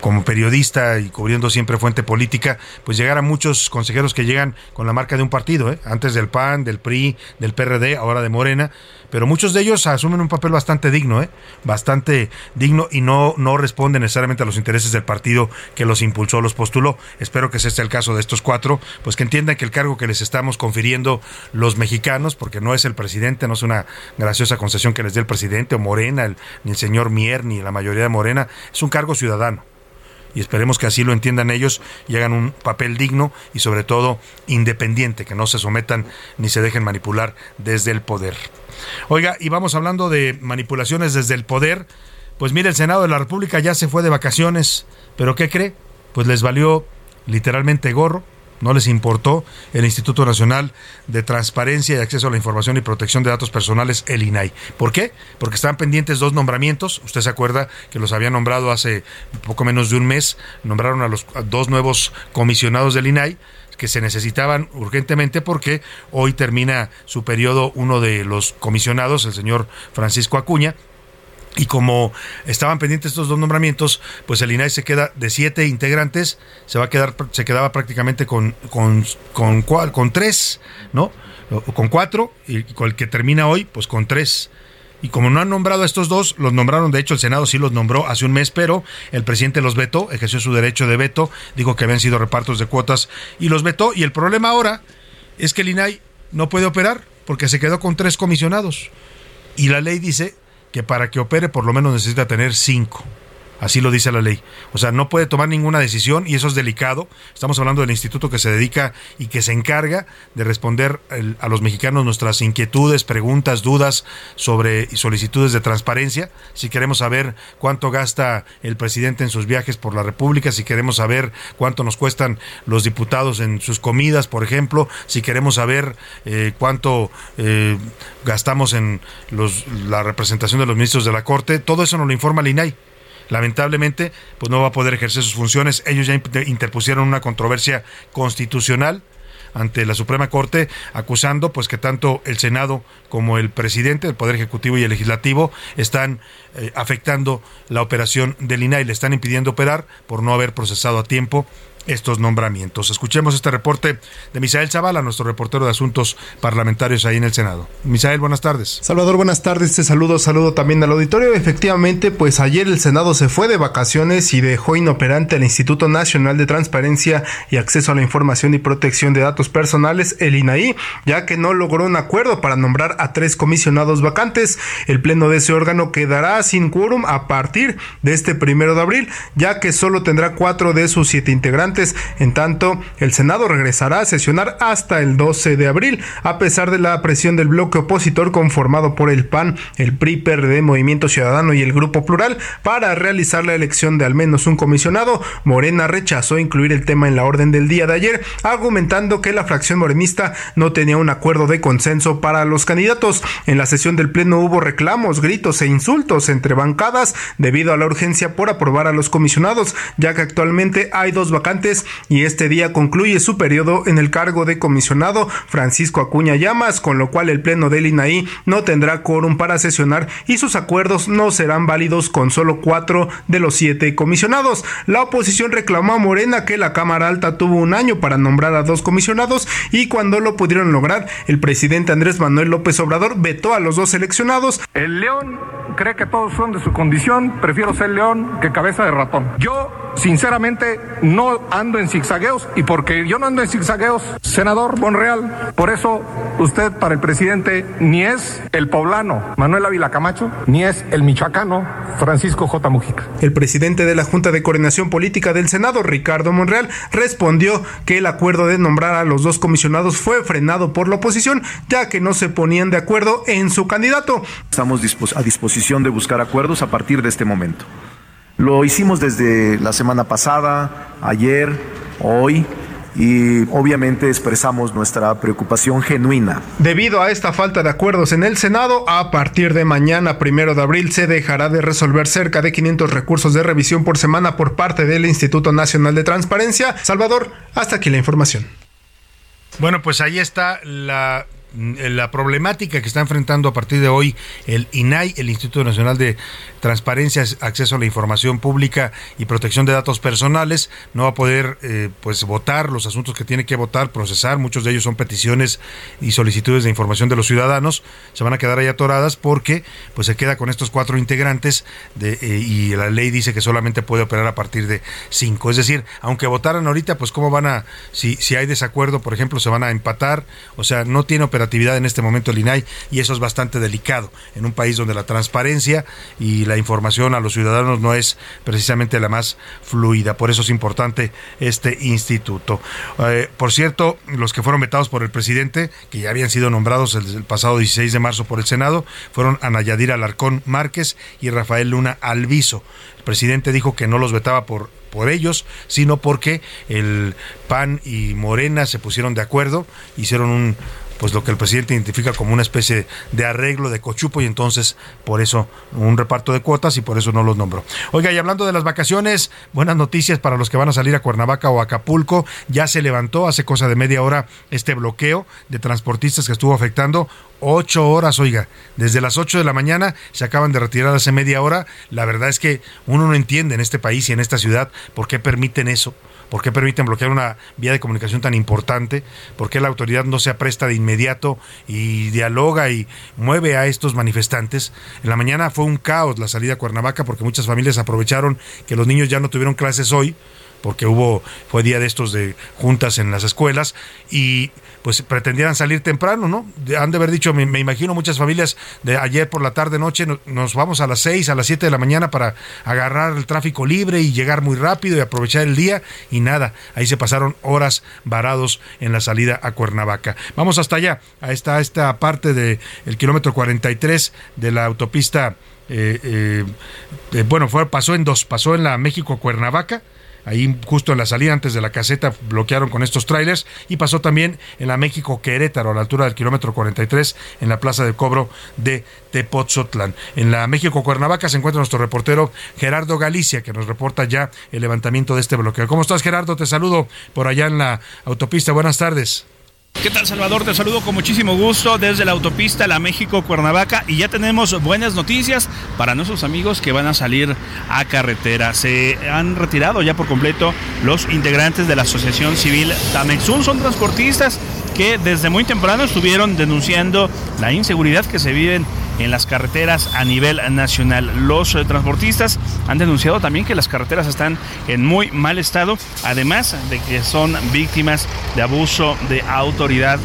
como periodista y cubriendo siempre fuente política, pues llegar a muchos consejeros que llegan con la marca de un partido, ¿eh? antes del PAN, del PRI, del PRD, ahora de Morena, pero muchos de ellos asumen un papel bastante digno, ¿eh? bastante digno y no, no responden necesariamente a los intereses del partido que los impulsó, los postuló. Espero que ese sea el caso de estos cuatro, pues que entiendan que el cargo que les estamos confiriendo los mexicanos, porque no es el presidente, no es una graciosa concesión que les dé el presidente o Morena, ni el señor Mier, ni la mayoría de Morena, es un cargo ciudadano y esperemos que así lo entiendan ellos y hagan un papel digno y sobre todo independiente, que no se sometan ni se dejen manipular desde el poder. Oiga, y vamos hablando de manipulaciones desde el poder. Pues mire, el Senado de la República ya se fue de vacaciones, pero ¿qué cree? Pues les valió literalmente gorro no les importó el Instituto Nacional de Transparencia y Acceso a la Información y Protección de Datos Personales, el INAI. ¿Por qué? Porque estaban pendientes dos nombramientos. Usted se acuerda que los había nombrado hace poco menos de un mes. Nombraron a los dos nuevos comisionados del INAI que se necesitaban urgentemente porque hoy termina su periodo uno de los comisionados, el señor Francisco Acuña, y como estaban pendientes estos dos nombramientos, pues el INAI se queda de siete integrantes, se va a quedar, se quedaba prácticamente con, con, con, tres, ¿no? Con cuatro, y con el que termina hoy, pues con tres. Y como no han nombrado a estos dos, los nombraron, de hecho el Senado sí los nombró hace un mes, pero el presidente los vetó, ejerció su derecho de veto, dijo que habían sido repartos de cuotas y los vetó. Y el problema ahora es que el INAI no puede operar porque se quedó con tres comisionados. Y la ley dice que para que opere por lo menos necesita tener cinco. Así lo dice la ley. O sea, no puede tomar ninguna decisión y eso es delicado. Estamos hablando del instituto que se dedica y que se encarga de responder a los mexicanos nuestras inquietudes, preguntas, dudas sobre solicitudes de transparencia. Si queremos saber cuánto gasta el presidente en sus viajes por la República, si queremos saber cuánto nos cuestan los diputados en sus comidas, por ejemplo, si queremos saber eh, cuánto eh, gastamos en los, la representación de los ministros de la Corte, todo eso nos lo informa el INAI lamentablemente, pues no va a poder ejercer sus funciones. Ellos ya interpusieron una controversia constitucional ante la Suprema Corte acusando pues que tanto el Senado como el presidente del Poder Ejecutivo y el Legislativo están eh, afectando la operación del INAI, le están impidiendo operar por no haber procesado a tiempo estos nombramientos. Escuchemos este reporte de Misael Zavala, nuestro reportero de asuntos parlamentarios ahí en el Senado. Misael, buenas tardes. Salvador, buenas tardes. Te saludo, saludo también al auditorio. Efectivamente, pues ayer el Senado se fue de vacaciones y dejó inoperante al Instituto Nacional de Transparencia y Acceso a la Información y Protección de Datos Personales, el INAI, ya que no logró un acuerdo para nombrar a tres comisionados vacantes. El pleno de ese órgano quedará sin quórum a partir de este primero de abril, ya que solo tendrá cuatro de sus siete integrantes en tanto, el Senado regresará a sesionar hasta el 12 de abril, a pesar de la presión del bloque opositor conformado por el PAN, el PRI, de Movimiento Ciudadano y el Grupo Plural para realizar la elección de al menos un comisionado. Morena rechazó incluir el tema en la orden del día de ayer, argumentando que la fracción morenista no tenía un acuerdo de consenso para los candidatos. En la sesión del Pleno hubo reclamos, gritos e insultos entre bancadas debido a la urgencia por aprobar a los comisionados, ya que actualmente hay dos vacantes y este día concluye su periodo en el cargo de comisionado Francisco Acuña Llamas, con lo cual el Pleno del INAI no tendrá quórum para sesionar y sus acuerdos no serán válidos con solo cuatro de los siete comisionados. La oposición reclamó a Morena que la Cámara Alta tuvo un año para nombrar a dos comisionados y cuando lo pudieron lograr, el presidente Andrés Manuel López Obrador vetó a los dos seleccionados. El león cree que todos son de su condición, prefiero ser león que cabeza de ratón. Yo, sinceramente, no ando en zigzagueos y porque yo no ando en zigzagueos, senador Monreal, por eso usted para el presidente ni es el poblano Manuel Ávila Camacho, ni es el michoacano Francisco J. Mujica. El presidente de la Junta de Coordinación Política del Senado, Ricardo Monreal, respondió que el acuerdo de nombrar a los dos comisionados fue frenado por la oposición, ya que no se ponían de acuerdo en su candidato. Estamos a disposición de buscar acuerdos a partir de este momento. Lo hicimos desde la semana pasada, ayer, hoy, y obviamente expresamos nuestra preocupación genuina. Debido a esta falta de acuerdos en el Senado, a partir de mañana, primero de abril, se dejará de resolver cerca de 500 recursos de revisión por semana por parte del Instituto Nacional de Transparencia. Salvador, hasta aquí la información. Bueno, pues ahí está la la problemática que está enfrentando a partir de hoy el INAI, el Instituto Nacional de Transparencia, Acceso a la Información Pública y Protección de Datos Personales, no va a poder eh, pues votar los asuntos que tiene que votar, procesar, muchos de ellos son peticiones y solicitudes de información de los ciudadanos, se van a quedar ahí atoradas porque pues se queda con estos cuatro integrantes de, eh, y la ley dice que solamente puede operar a partir de cinco, es decir, aunque votaran ahorita, pues cómo van a, si, si hay desacuerdo, por ejemplo, se van a empatar, o sea, no tiene operación actividad en este momento el INAI y eso es bastante delicado en un país donde la transparencia y la información a los ciudadanos no es precisamente la más fluida. Por eso es importante este instituto. Eh, por cierto, los que fueron vetados por el presidente, que ya habían sido nombrados el, pasado 16 de marzo por el Senado, fueron Ana Yadira Alarcón Márquez y Rafael Luna Alviso. El presidente dijo que no los vetaba por por ellos, sino porque el PAN y Morena se pusieron de acuerdo, hicieron un, pues lo que el presidente identifica como una especie de arreglo de cochupo y entonces por eso un reparto de cuotas y por eso no los nombró. Oiga, y hablando de las vacaciones, buenas noticias para los que van a salir a Cuernavaca o Acapulco, ya se levantó hace cosa de media hora este bloqueo de transportistas que estuvo afectando ocho horas, oiga, desde las ocho de la mañana se acaban de retirar hace media hora. La verdad es que uno no entiende en este país y en esta ciudad por qué permiten eso ¿Por qué permiten bloquear una vía de comunicación tan importante? ¿Por qué la autoridad no se apresta de inmediato y dialoga y mueve a estos manifestantes? En la mañana fue un caos la salida a Cuernavaca porque muchas familias aprovecharon que los niños ya no tuvieron clases hoy porque hubo fue día de estos de juntas en las escuelas y pues pretendieran salir temprano, ¿no? Han de haber dicho, me, imagino muchas familias de ayer por la tarde noche nos vamos a las 6, a las 7 de la mañana para agarrar el tráfico libre y llegar muy rápido y aprovechar el día y nada, ahí se pasaron horas varados en la salida a Cuernavaca. Vamos hasta allá, a esta, esta parte del el kilómetro 43 de la autopista eh, eh, bueno, fue, pasó en dos, pasó en la México Cuernavaca, ahí justo en la salida antes de la caseta bloquearon con estos trailers y pasó también en la México Querétaro a la altura del kilómetro 43 en la plaza de cobro de Tepotzotlán. En la México Cuernavaca se encuentra nuestro reportero Gerardo Galicia que nos reporta ya el levantamiento de este bloqueo. ¿Cómo estás Gerardo? Te saludo por allá en la autopista. Buenas tardes. ¿Qué tal Salvador? Te saludo con muchísimo gusto desde la autopista La México Cuernavaca y ya tenemos buenas noticias para nuestros amigos que van a salir a carretera. Se han retirado ya por completo los integrantes de la Asociación Civil Tamexun, son transportistas que desde muy temprano estuvieron denunciando la inseguridad que se vive en las carreteras a nivel nacional. Los eh, transportistas han denunciado también que las carreteras están en muy mal estado, además de que son víctimas de abuso de autoridad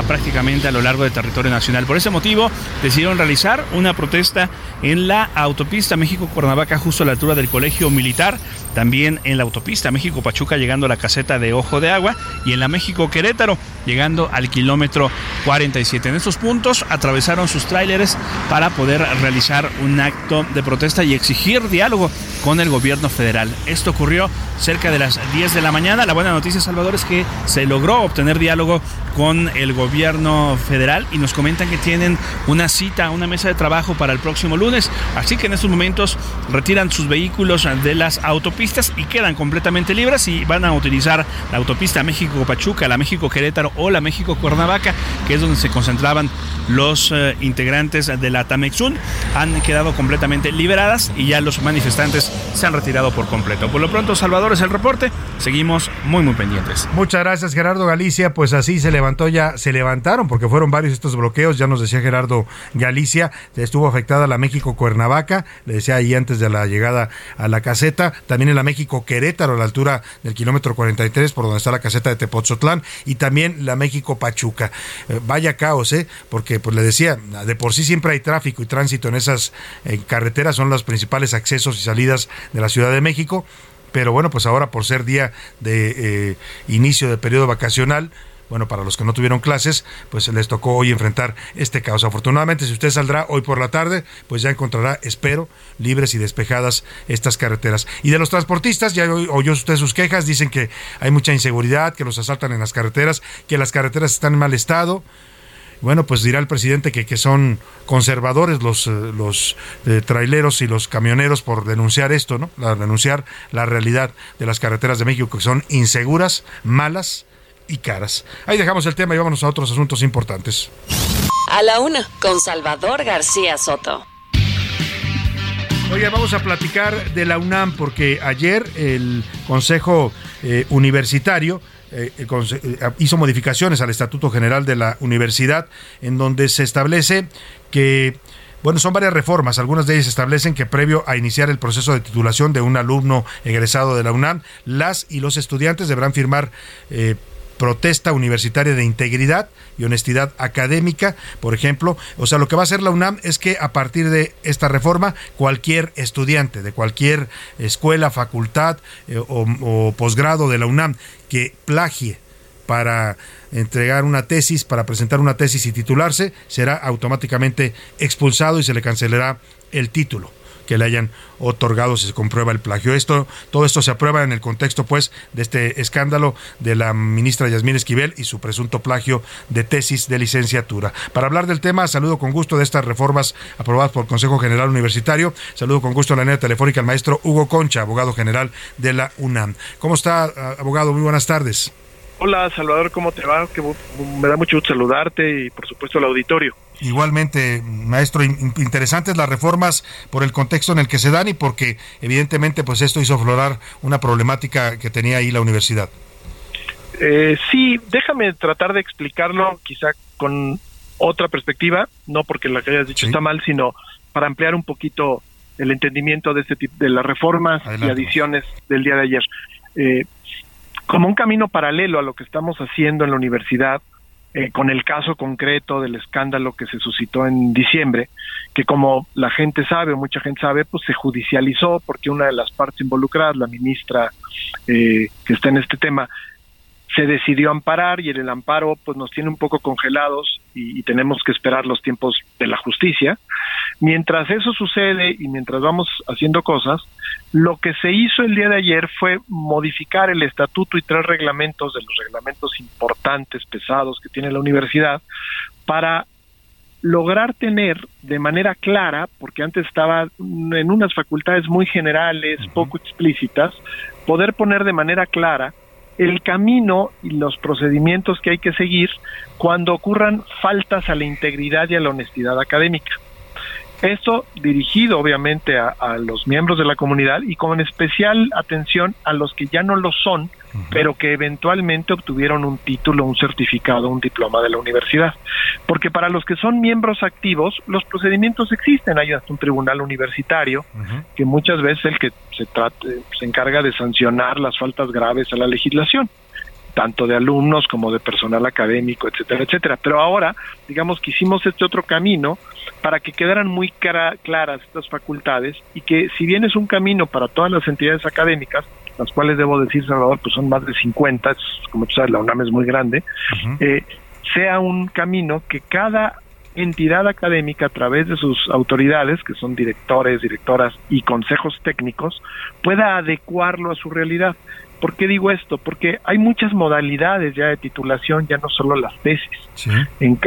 prácticamente a lo largo del territorio nacional. Por ese motivo decidieron realizar una protesta en la autopista México-Cuernavaca justo a la altura del Colegio Militar, también en la autopista México-Pachuca llegando a la caseta de Ojo de Agua y en la México-Querétaro llegando al kilómetro 47. En estos puntos atravesaron sus tráileres para poder realizar un acto de protesta y exigir diálogo con el gobierno federal. Esto ocurrió cerca de las 10 de la mañana. La buena noticia, Salvador, es que se logró obtener diálogo con el gobierno federal y nos comentan que tienen una cita, una mesa de trabajo para el próximo lunes. Así que en estos momentos retiran sus vehículos de las autopistas y quedan completamente libres y van a utilizar la autopista México-Pachuca, la México-Querétaro o la México-Cuernavaca, es donde se concentraban los eh, integrantes de la Tamexun. Han quedado completamente liberadas y ya los manifestantes se han retirado por completo. Por lo pronto, Salvador es el reporte. Seguimos muy, muy pendientes. Muchas gracias, Gerardo Galicia. Pues así se levantó ya, se levantaron porque fueron varios estos bloqueos. Ya nos decía Gerardo Galicia, estuvo afectada la México Cuernavaca, le decía ahí antes de la llegada a la caseta. También en la México Querétaro, a la altura del kilómetro 43, por donde está la caseta de Tepotzotlán. Y también la México Pachuca. Eh, vaya caos, ¿eh? Porque, pues le decía, de por sí siempre hay tráfico y tránsito en esas eh, carreteras, son los principales accesos y salidas de la Ciudad de México. Pero bueno, pues ahora por ser día de eh, inicio de periodo vacacional, bueno, para los que no tuvieron clases, pues les tocó hoy enfrentar este caos. Afortunadamente, si usted saldrá hoy por la tarde, pues ya encontrará, espero, libres y despejadas estas carreteras. Y de los transportistas, ya oyó usted sus quejas, dicen que hay mucha inseguridad, que los asaltan en las carreteras, que las carreteras están en mal estado bueno, pues dirá el presidente que, son conservadores los, eh, los eh, traileros y los camioneros por denunciar esto, ¿no? La, denunciar la realidad de las carreteras de México que son inseguras, malas y caras. Ahí dejamos el tema y vámonos a otros asuntos importantes. A la una, con Salvador García Soto. Oye, vamos a platicar de la UNAM porque ayer el Consejo eh, Universitario eh, eh, hizo modificaciones al Estatuto General de la Universidad, en donde se establece que bueno, son varias reformas. Algunas de ellas establecen que previo a iniciar el proceso de titulación de un alumno egresado de la UNAM, las y los estudiantes deberán firmar protesta universitaria de integridad y honestidad académica, por ejemplo. O sea, lo que va a hacer la UNAM es que a partir de esta reforma, cualquier estudiante de cualquier escuela, facultad eh, o, o posgrado de la UNAM que plagie para entregar una tesis, para presentar una tesis y titularse, será automáticamente expulsado y se le cancelará el título que le hayan otorgado si se comprueba el plagio. Esto, todo esto se aprueba en el contexto, pues, de este escándalo de la ministra Yasmín Esquivel y su presunto plagio de tesis de licenciatura. Para hablar del tema, saludo con gusto de estas reformas aprobadas por el Consejo General Universitario. Saludo con gusto en la línea telefónica al maestro Hugo Concha, abogado general de la UNAM. ¿Cómo está, abogado? Muy buenas tardes. Hola Salvador, ¿cómo te va? Que me da mucho gusto saludarte y por supuesto el auditorio. Igualmente, maestro, interesantes las reformas por el contexto en el que se dan y porque evidentemente pues esto hizo aflorar una problemática que tenía ahí la universidad. Eh, sí, déjame tratar de explicarlo quizá con otra perspectiva, no porque la que hayas dicho está mal, sino para ampliar un poquito el entendimiento de este tipo de las reformas y adiciones del día de ayer. Eh, como un camino paralelo a lo que estamos haciendo en la universidad, eh, con el caso concreto del escándalo que se suscitó en diciembre, que como la gente sabe o mucha gente sabe, pues se judicializó porque una de las partes involucradas, la ministra eh, que está en este tema, se decidió amparar y en el amparo pues nos tiene un poco congelados y, tenemos que esperar los tiempos de la justicia. Mientras eso sucede y mientras vamos haciendo cosas, lo que se hizo el día de ayer fue modificar el estatuto y tres reglamentos de los reglamentos importantes, pesados que tiene la universidad para lograr tener de manera clara, porque antes estaba en unas facultades muy generales, poco explícitas, poder poner de manera clara el camino y los procedimientos que hay que seguir cuando ocurran faltas a la integridad y a la honestidad académica. Esto dirigido obviamente a, los miembros de la comunidad y con especial atención a los que ya no lo son, pero que eventualmente obtuvieron un título, un certificado, un diploma de la universidad. Porque para los que son miembros activos, los procedimientos existen. Hay hasta un tribunal universitario que muchas veces el que se, trate, se encarga de sancionar las faltas graves a la legislación tanto de alumnos como de personal académico, etcétera, etcétera. Pero ahora, digamos que hicimos este otro camino para que quedaran muy claras estas facultades y que si bien es un camino para todas las entidades académicas, las cuales debo decir, Salvador, pues son más de 50, como tú sabes, la UNAM es muy grande, eh, sea un camino que cada entidad académica a través de sus autoridades, que son directores, directoras y consejos técnicos, pueda adecuarlo a su realidad. ¿Por qué digo esto? Porque hay muchas modalidades ya de titulación, ya no solo las tesis.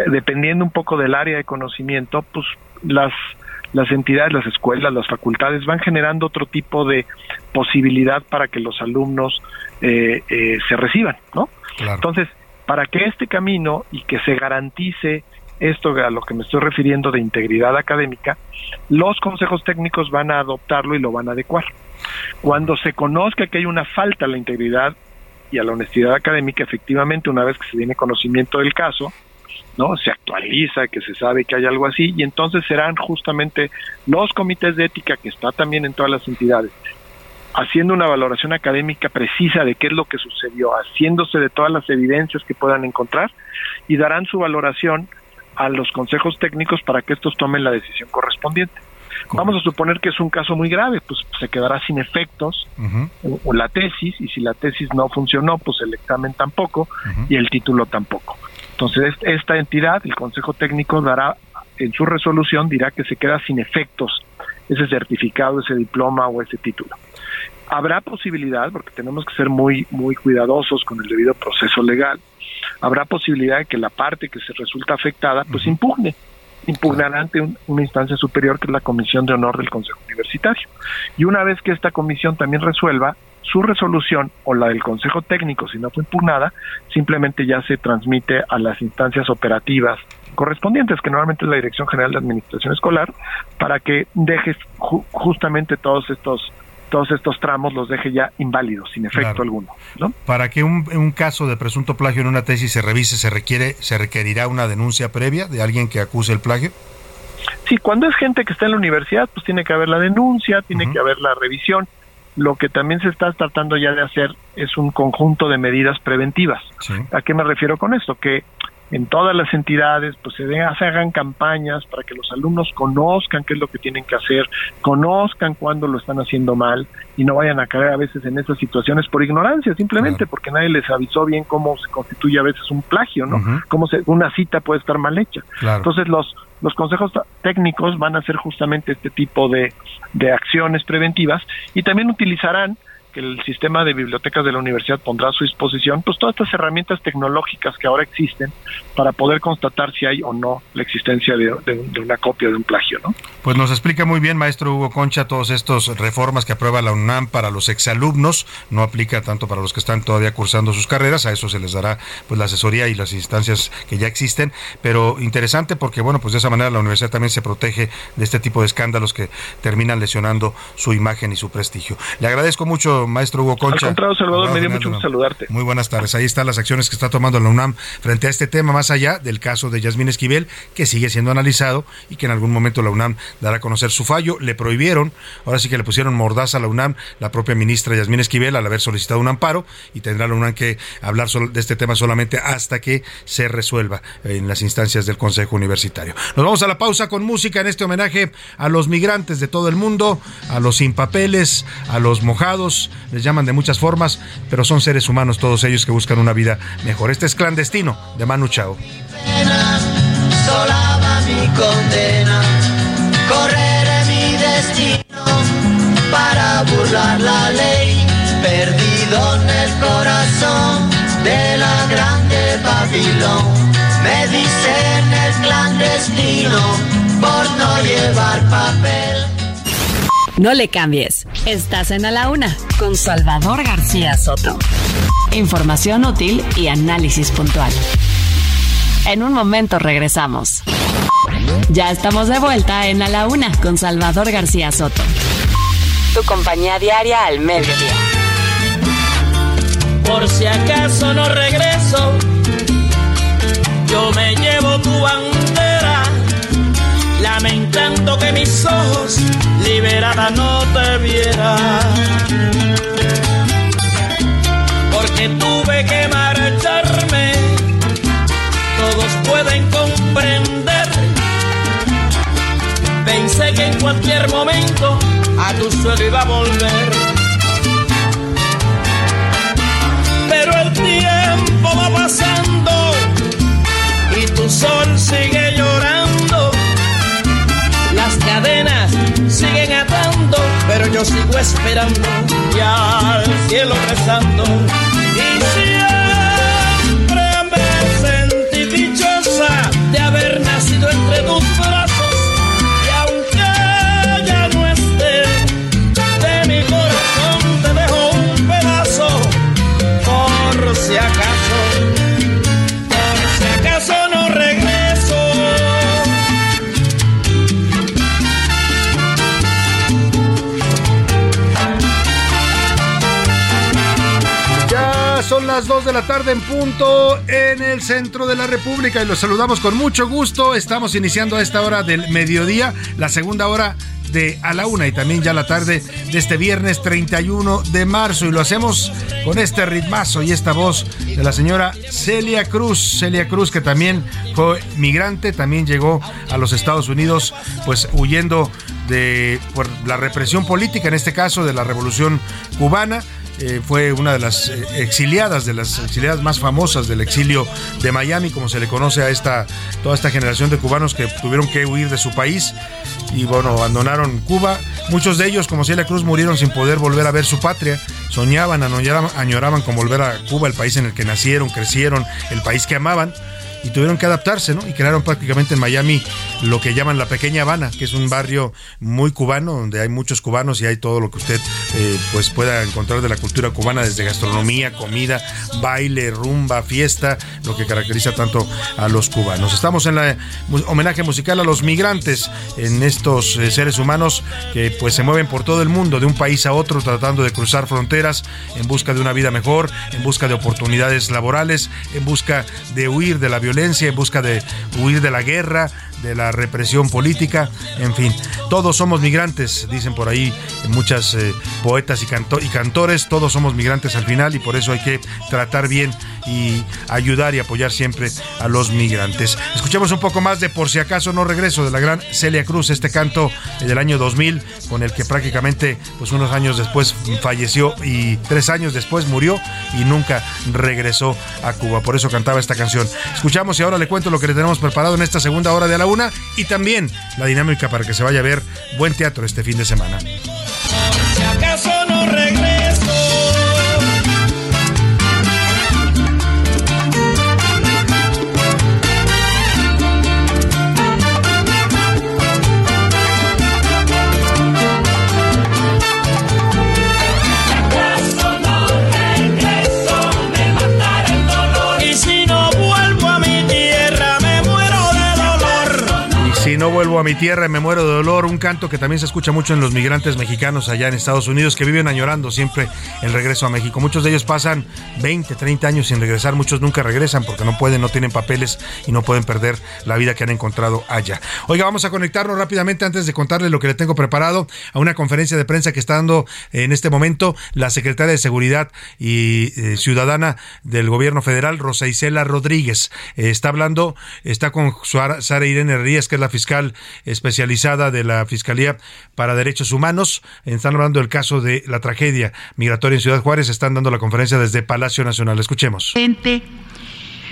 dependiendo un poco del área de conocimiento, pues las las entidades, las escuelas, las facultades van generando otro tipo de posibilidad para que los alumnos eh, eh, se reciban, ¿no? Entonces, para que este camino y que se garantice esto a lo que me estoy refiriendo de integridad académica, los consejos técnicos van a adoptarlo y lo van a adecuar. Cuando se conozca que hay una falta a la integridad y a la honestidad académica, efectivamente, una vez que se tiene conocimiento del caso, ¿no? Se actualiza, que se sabe que hay algo así, y entonces serán justamente los comités de ética, que está también en todas las entidades, haciendo una valoración académica precisa de qué es lo que sucedió, haciéndose de todas las evidencias que puedan encontrar, y darán su valoración a los consejos técnicos para que estos tomen la decisión correspondiente. Vamos a suponer que es un caso muy grave, pues se quedará sin efectos o, la tesis, y si la tesis no funcionó, pues el examen tampoco y el título tampoco. Entonces, esta entidad, el Consejo Técnico, dará en su resolución, dirá que se queda sin efectos ese certificado, ese diploma o ese título. Habrá posibilidad, porque tenemos que ser muy, muy cuidadosos con el debido proceso legal, habrá posibilidad de que la parte que se resulta afectada, pues impugne impugnará ante una instancia superior que es la Comisión de Honor del Consejo Universitario. Y una vez que esta comisión también resuelva, su resolución o la del Consejo Técnico, si no fue impugnada, simplemente ya se transmite a las instancias operativas correspondientes, que normalmente es la Dirección General de Administración Escolar, para que deje justamente todos estos todos estos tramos los deje ya inválidos, sin efecto alguno. ¿no? Para que un, un, caso de presunto plagio en una tesis se revise, se requiere, se requerirá una denuncia previa de alguien que acuse el plagio. Sí, cuando es gente que está en la universidad, pues tiene que haber la denuncia, tiene que haber la revisión. Lo que también se está tratando ya de hacer es un conjunto de medidas preventivas. ¿A qué me refiero con esto? Que en todas las entidades, pues se, se, hagan campañas para que los alumnos conozcan qué es lo que tienen que hacer, conozcan cuándo lo están haciendo mal y no vayan a caer a veces en esas situaciones por ignorancia, simplemente porque nadie les avisó bien cómo se constituye a veces un plagio, ¿no? Cómo se, una cita puede estar mal hecha. Entonces los los consejos técnicos van a hacer justamente este tipo de, de acciones preventivas y también utilizarán que el sistema de bibliotecas de la universidad pondrá a su disposición, pues todas estas herramientas tecnológicas que ahora existen para poder constatar si hay o no la existencia de, una copia de un plagio, ¿no? Pues nos explica muy bien, maestro Hugo Concha, todos estos reformas que aprueba la UNAM para los exalumnos, no aplica tanto para los que están todavía cursando sus carreras, a eso se les dará pues la asesoría y las instancias que ya existen, pero interesante porque bueno, pues de esa manera la universidad también se protege de este tipo de escándalos que terminan lesionando su imagen y su prestigio. Le agradezco mucho maestro Hugo Concha. Al contrario, Salvador, me dio mucho gusto saludarte. Muy buenas tardes. Ahí están las acciones que está tomando la UNAM frente a este tema, más allá del caso de Yasmín Esquivel, que sigue siendo analizado y que en algún momento la UNAM dará a conocer su fallo. Le prohibieron, ahora sí que le pusieron mordaza a la UNAM, la propia ministra Yasmín Esquivel, al haber solicitado un amparo, y tendrá la UNAM que hablar de este tema solamente hasta que se resuelva en las instancias del Consejo Universitario. Nos vamos a la pausa con música en este homenaje a los migrantes de todo el mundo, a los sin papeles, a los mojados, les llaman de muchas formas, pero son seres humanos todos ellos que buscan una vida mejor. Este es clandestino de Manu Chao. mi condena, correré mi destino para burlar la ley, perdido en el corazón de la grande Babilón. Me dicen el clandestino por no llevar papel. No le cambies. Estás en A la Una con Salvador García Soto. Información útil y análisis puntual. En un momento regresamos. Ya estamos de vuelta en A la Una con Salvador García Soto. Tu compañía diaria al mediodía. Por si acaso no regreso, yo me llevo tu bandera lamentando que mis ojos liberada no te vieran. Porque tuve que marcharme, todos pueden comprender. Pensé que en cualquier momento a tu suelo iba a volver. Pero el tiempo va pasando y tu sol sigue llorando cadenas siguen atando, pero yo sigo esperando y al cielo rezando. Y siempre me sentí dichosa de haber nacido entre tus brazos. Las 2 de la tarde en punto en el centro de la República y los saludamos con mucho gusto. Estamos iniciando a esta hora del mediodía, la segunda hora de a la una y también ya la tarde de este viernes 31 de marzo. Y lo hacemos con este ritmazo y esta voz de la señora Celia Cruz, Celia Cruz que también fue migrante, también llegó a los Estados Unidos pues huyendo de por la represión política, en este caso de la revolución cubana eh, fue una de las eh, exiliadas, de las exiliadas más famosas del exilio de Miami, como se le conoce a esta, toda esta generación de cubanos que tuvieron que huir de su país y bueno, abandonaron Cuba. Muchos de ellos, como Celia Cruz, murieron sin poder volver a ver su patria. Soñaban, añoraban, con volver a Cuba, el país en el que nacieron, crecieron, el país que amaban y tuvieron que adaptarse, ¿no? Y crearon prácticamente en Miami lo que llaman la Pequeña Habana, que es un barrio muy cubano, donde hay muchos cubanos y hay todo lo que usted eh, pues pueda encontrar de la cultura cubana, desde gastronomía, comida, baile, rumba, fiesta, lo que caracteriza tanto a los cubanos. Estamos en la homenaje musical a los migrantes, en estos eh, seres humanos que pues se mueven por todo el mundo, de un país a otro, tratando de cruzar fronteras en busca de una vida mejor, en busca de oportunidades laborales, en busca de huir de la violencia en busca de huir de la guerra, de la represión política, en fin, todos somos migrantes, dicen por ahí muchas eh, poetas y, y cantores, todos somos migrantes al final y por eso hay que tratar bien y ayudar y apoyar siempre a los migrantes. Escuchemos un poco más de Por si acaso no regreso de la gran Celia Cruz, este canto del año 2000 con el que prácticamente pues unos años después falleció y tres años después murió y nunca regresó a Cuba. Por eso cantaba esta canción. Escuchamos y ahora le cuento lo que le tenemos preparado en esta segunda hora de la y también la dinámica para que se vaya a ver buen teatro este fin de semana. Vuelvo a mi tierra, me muero de dolor. Un canto que también se escucha mucho en los migrantes mexicanos allá en Estados Unidos que viven añorando siempre el regreso a México. Muchos de ellos pasan 20, 30 años sin regresar. Muchos nunca regresan porque no pueden, no tienen papeles y no pueden perder la vida que han encontrado allá. Oiga, vamos a conectarnos rápidamente antes de contarle lo que le tengo preparado a una conferencia de prensa que está dando en este momento la secretaria de Seguridad y eh, Ciudadana del Gobierno Federal, Rosa Isela Rodríguez. Eh, está hablando, está con Sara Irene Herrías, que es la fiscal especializada de la Fiscalía para Derechos Humanos. Están hablando del caso de la tragedia migratoria en Ciudad Juárez. Están dando la conferencia desde Palacio Nacional. Escuchemos.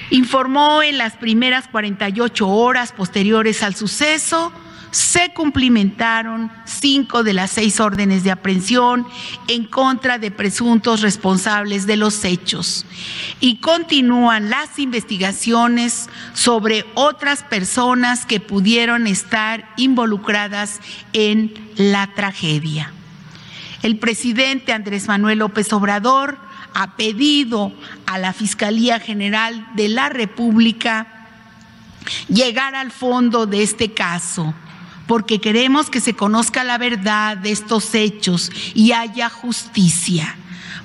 Informó en las primeras 48 horas posteriores al suceso se cumplimentaron cinco de las seis órdenes de aprehensión en contra de presuntos responsables de los hechos y continúan las investigaciones sobre otras personas que pudieron estar involucradas en la tragedia. El presidente Andrés Manuel López Obrador ha pedido a la Fiscalía General de la República llegar al fondo de este caso porque queremos que se conozca la verdad de estos hechos y haya justicia.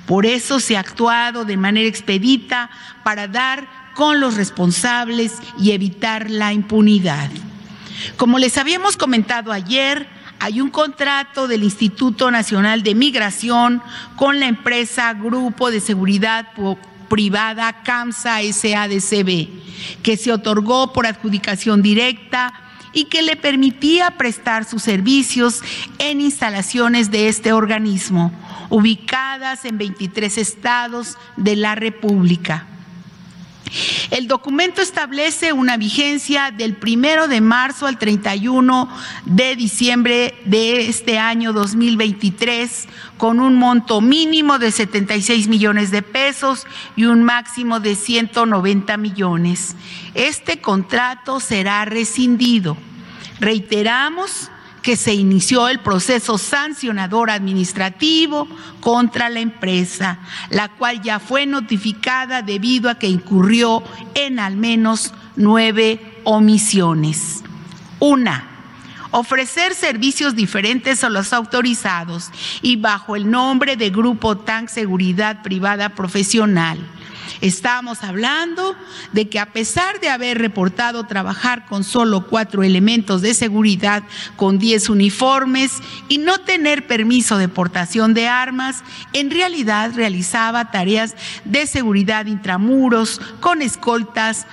Por eso se ha actuado de manera expedita para dar con los responsables y evitar la impunidad. Como les habíamos comentado ayer, hay un contrato del Instituto Nacional de Migración con la empresa Grupo de Seguridad Privada CAMSA SADCB, que se otorgó por adjudicación directa y que le permitía prestar sus servicios en instalaciones de este organismo, ubicadas en 23 estados de la República. El documento establece una vigencia del primero de marzo al 31 de diciembre de este año 2023 con un monto mínimo de 76 millones de pesos y un máximo de 190 millones. Este contrato será rescindido. Reiteramos que se inició el proceso sancionador administrativo contra la empresa, la cual ya fue notificada debido a que incurrió en al menos nueve omisiones. Una, ofrecer servicios diferentes a los autorizados y bajo el nombre de Grupo TAN Seguridad Privada Profesional Estamos hablando de que a pesar de haber reportado trabajar con solo cuatro elementos de seguridad, con diez uniformes y no tener permiso de portación de armas, en realidad realizaba tareas de seguridad intramuros con escoltas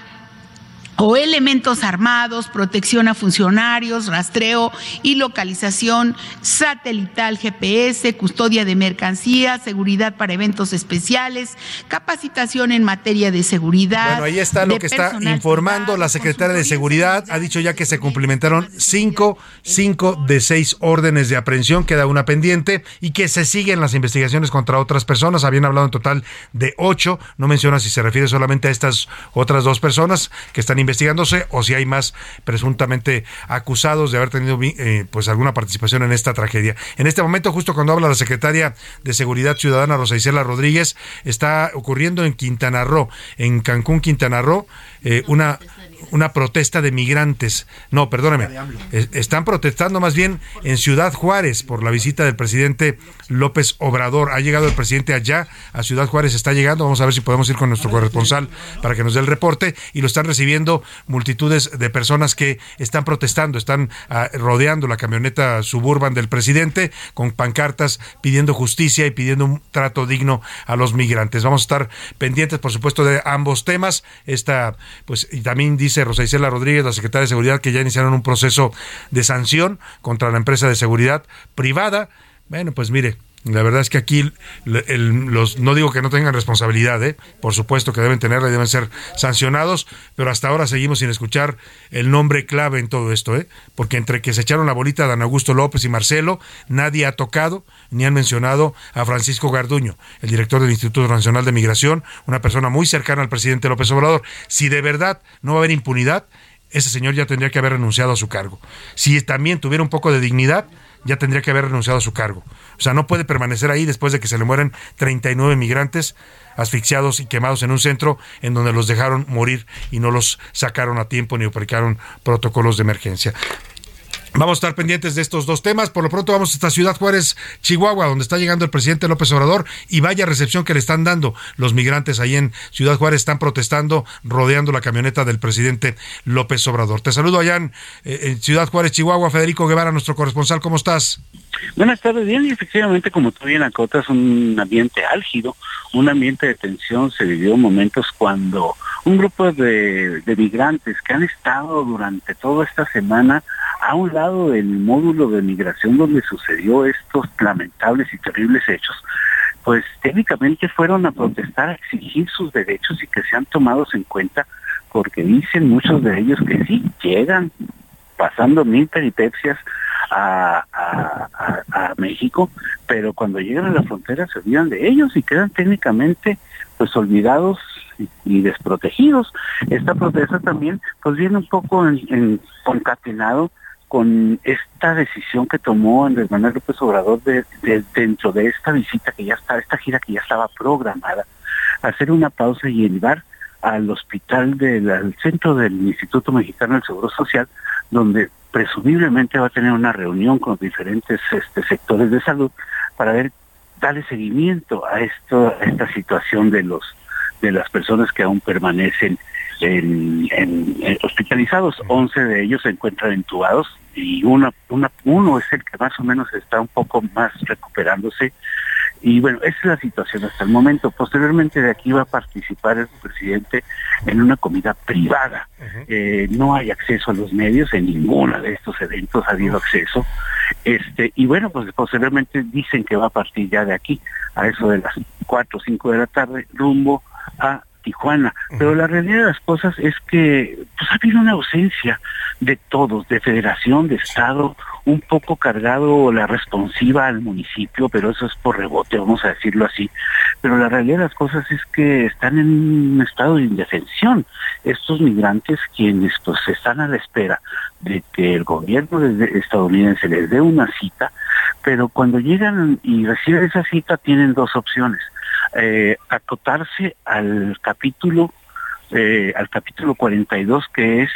o elementos armados, protección a funcionarios, rastreo y localización satelital GPS, custodia de mercancías, seguridad para eventos especiales, capacitación en materia de seguridad. Bueno, ahí está lo que está informando la secretaria de Seguridad. Ha dicho ya que se cumplimentaron cinco, cinco de seis órdenes de aprehensión, queda una pendiente y que se siguen las investigaciones contra otras personas. Habían hablado en total de ocho. No menciona si se refiere solamente a estas otras dos personas que están investigándose o si hay más presuntamente acusados de haber tenido eh, pues alguna participación en esta tragedia. En este momento, justo cuando habla la secretaria de Seguridad Ciudadana, Rosa Isela Rodríguez, está ocurriendo en Quintana Roo, en Cancún, Quintana Roo, eh, una una protesta de migrantes. No, perdóneme. Están protestando más bien en Ciudad Juárez por la visita del presidente López Obrador. Ha llegado el presidente allá, a Ciudad Juárez está llegando. Vamos a ver si podemos ir con nuestro corresponsal para que nos dé el reporte. Y lo están recibiendo multitudes de personas que están protestando, están ah, rodeando la camioneta suburban del presidente con pancartas pidiendo justicia y pidiendo un trato digno a los migrantes. Vamos a estar pendientes, por supuesto, de ambos temas. Esta, pues, y también dice Rosa Isela Rodríguez, la secretaria de Seguridad, que ya iniciaron un proceso de sanción contra la empresa de seguridad privada. Bueno, pues mire, la verdad es que aquí los, no digo que no tengan responsabilidad, ¿eh? por supuesto que deben tenerla y deben ser sancionados, pero hasta ahora seguimos sin escuchar el nombre clave en todo esto, ¿eh? porque entre que se echaron la bolita Dan Augusto López y Marcelo, nadie ha tocado ni han mencionado a Francisco Garduño, el director del Instituto Nacional de Migración, una persona muy cercana al presidente López Obrador. Si de verdad no va a haber impunidad, ese señor ya tendría que haber renunciado a su cargo. Si también tuviera un poco de dignidad, ya tendría que haber renunciado a su cargo. O sea, no puede permanecer ahí después de que se le mueren 39 migrantes asfixiados y quemados en un centro en donde los dejaron morir y no los sacaron a tiempo ni aplicaron protocolos de emergencia. Vamos a estar pendientes de estos dos temas. Por lo pronto vamos hasta Ciudad Juárez, Chihuahua, donde está llegando el presidente López Obrador y vaya recepción que le están dando los migrantes ahí en Ciudad Juárez. Están protestando, rodeando la camioneta del presidente López Obrador. Te saludo allá en, eh, Ciudad Juárez, Chihuahua. Federico Guevara, nuestro corresponsal. ¿Cómo estás? Buenas tardes, bien. Y efectivamente, como tú bien acotas, un ambiente álgido, un ambiente de tensión. Se vivió momentos cuando un grupo de, de migrantes que han estado durante toda esta semana a un lado del módulo de migración donde sucedió estos lamentables y terribles hechos, pues técnicamente fueron a protestar, a exigir sus derechos y que sean tomados en cuenta, porque dicen muchos de ellos que sí, llegan pasando mil peripecias a, a, México, pero cuando llegan a la frontera se olvidan de ellos y quedan técnicamente pues olvidados y, desprotegidos. Esta protesta también pues viene un poco en concatenado con esta decisión que tomó Andrés Manuel López Obrador de, dentro de esta visita que ya está, esta gira que ya estaba programada, hacer una pausa y llevar al hospital del centro del Instituto Mexicano del Seguro Social, donde presumiblemente va a tener una reunión con diferentes este, sectores de salud para ver darle seguimiento a a esta situación de los de las personas que aún permanecen en, hospitalizados, 11 de ellos se encuentran entubados y una, una, uno es el que más o menos está un poco más recuperándose. Y bueno, esa es la situación hasta el momento. Posteriormente de aquí va a participar el presidente en una comida privada. Eh, no hay acceso a los medios, en ninguna de estos eventos ha habido acceso. Este, y bueno, pues posteriormente dicen que va a partir ya de aquí, a eso de las 4 o 5 de la tarde, rumbo a Tijuana. Pero la realidad de las cosas es que pues, ha habido una ausencia de todos, de federación, de Estado, un poco cargado la responsiva al municipio, pero eso es por rebote, vamos a decirlo así. Pero la realidad de las cosas es que están en un estado de indefensión. Estos migrantes quienes pues están a la espera de que el gobierno estadounidense les dé una cita, pero cuando llegan y reciben esa cita tienen dos opciones eh, acotarse al capítulo eh, al capítulo 42 que es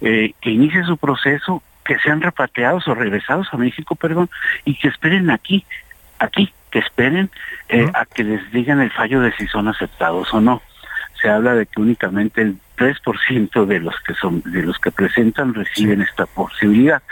eh, que inicie su proceso, que sean repatriados o regresados a México, perdón, y que esperen aquí, aquí, que esperen eh, a que les digan el fallo de si son aceptados o no. Se habla de que únicamente el 3% de los que son de los que presentan reciben esta posibilidad.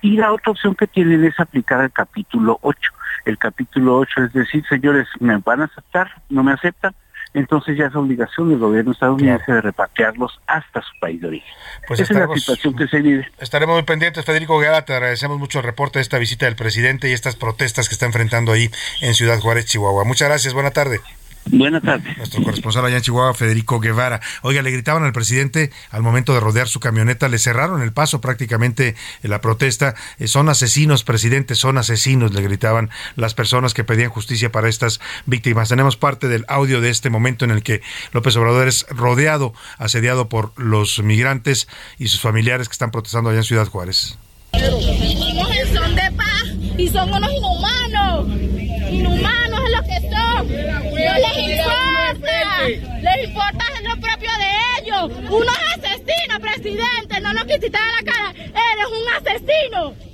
Y la otra opción que tienen es aplicar el capítulo 8 el capítulo 8, es decir, señores, ¿me van a aceptar? ¿No me aceptan? entonces ya es obligación del gobierno estadounidense de repatriarlos hasta su país de origen. Pues Esa es la situación que se vive. Estaremos muy pendientes, Federico Guerra, te agradecemos mucho el reporte de esta visita del presidente y estas protestas que está enfrentando ahí en Ciudad Juárez, Chihuahua. Muchas gracias, buena tarde. Buenas tardes. Nuestro corresponsal allá en Chihuahua, Federico Guevara. Oiga, le gritaban al presidente al momento de rodear su camioneta, le cerraron el paso prácticamente en la protesta. Eh, son asesinos, presidente, son asesinos, le gritaban las personas que pedían justicia para estas víctimas. Tenemos parte del audio de este momento en el que López Obrador es rodeado, asediado por los migrantes y sus familiares que están protestando allá en Ciudad Juárez. son de paz y son unos inhumanos. Inhumanos es lo que son. No les importa. Les importa lo propio de ellos. Unos asesinos, presidente. No lo quisiera la cara. Eres un asesino.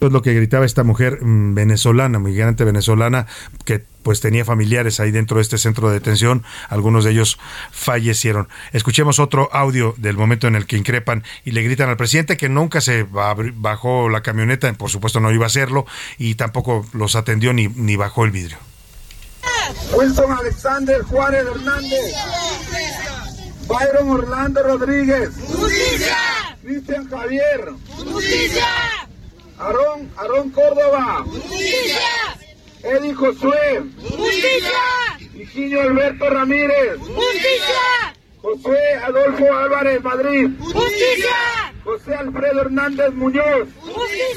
es lo que gritaba esta mujer mm, venezolana, migrante venezolana, que pues tenía familiares ahí dentro de este centro de detención, algunos de ellos fallecieron. Escuchemos otro audio del momento en el que increpan y le gritan al presidente que nunca se bajó la camioneta, por supuesto no iba a hacerlo, y tampoco los atendió ni, ni bajó el vidrio. Wilson Alexander Juárez Hernández. Byron Orlando Rodríguez. Justicia. Cristian Javier. Justicia. Aarón, Aarón Córdoba. Justicia. Eddie Josué. Justicia. Higinio Alberto Ramírez. Justicia. José Adolfo Álvarez Madrid. Justicia. José Alfredo Hernández Muñoz.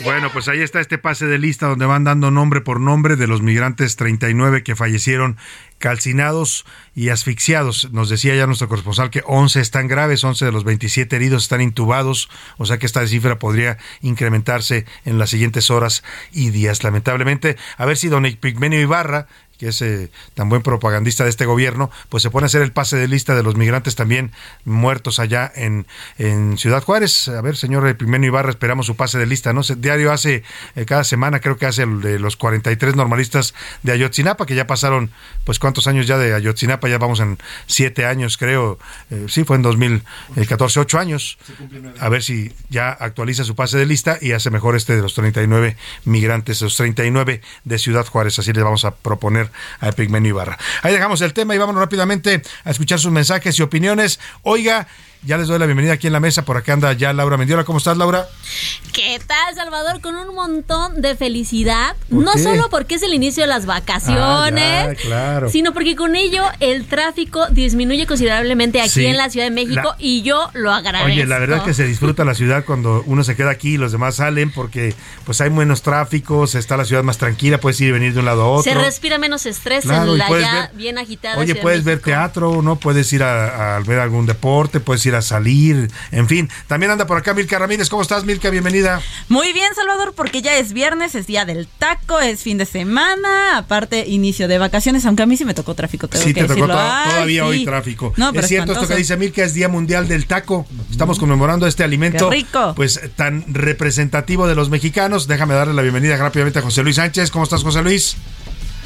Bueno, pues ahí está este pase de lista donde van dando nombre por nombre de los migrantes 39 que fallecieron calcinados y asfixiados. Nos decía ya nuestro corresponsal que 11 están graves, 11 de los 27 heridos están intubados, o sea que esta cifra podría incrementarse en las siguientes horas y días. Lamentablemente, a ver si don Pigmenio Ibarra que es eh, tan buen propagandista de este gobierno, pues se pone a hacer el pase de lista de los migrantes también muertos allá en, en Ciudad Juárez. A ver, señor Primero Ibarra, esperamos su pase de lista, ¿no? Diario hace, eh, cada semana creo que hace el de los 43 normalistas de Ayotzinapa, que ya pasaron, pues cuántos años ya de Ayotzinapa, ya vamos en siete años, creo. Eh, sí, fue en 2014, ocho años. A ver si ya actualiza su pase de lista y hace mejor este de los 39 migrantes, los 39 de Ciudad Juárez. Así les vamos a proponer a Pigmenio Ibarra. Ahí dejamos el tema y vámonos rápidamente a escuchar sus mensajes y opiniones. Oiga, ya les doy la bienvenida aquí en la mesa. Por acá anda ya Laura Mendiola. ¿Cómo estás, Laura? ¿Qué tal, Salvador? Con un montón de felicidad. No solo porque es el inicio de las vacaciones, ah, sino porque con ello el tráfico disminuye considerablemente aquí en la Ciudad de México y yo lo agradezco. Oye, la verdad es que se disfruta la ciudad cuando uno se queda aquí y los demás salen porque pues hay menos tráfico, está la ciudad más tranquila, puedes ir y venir de un lado a otro. Se respira menos estrés en la ya bien agitada. Oye, puedes ver teatro, ¿no? Puedes ir a, a ver algún deporte, puedes ir a salir, en fin. También anda por acá Milka Ramírez. ¿Cómo estás, Milka? Bienvenida. Muy bien, Salvador, porque ya es viernes, es día del taco, es fin de semana, aparte inicio de vacaciones, aunque a mí sí me tocó tráfico. Tengo sí, te tocó todavía hoy tráfico. No, es cierto esto que dice Milka, es Día Mundial del Taco. Estamos conmemorando este alimento rico. pues tan representativo de los mexicanos. Déjame darle la bienvenida rápidamente a José Luis Sánchez. ¿Cómo estás, José Luis?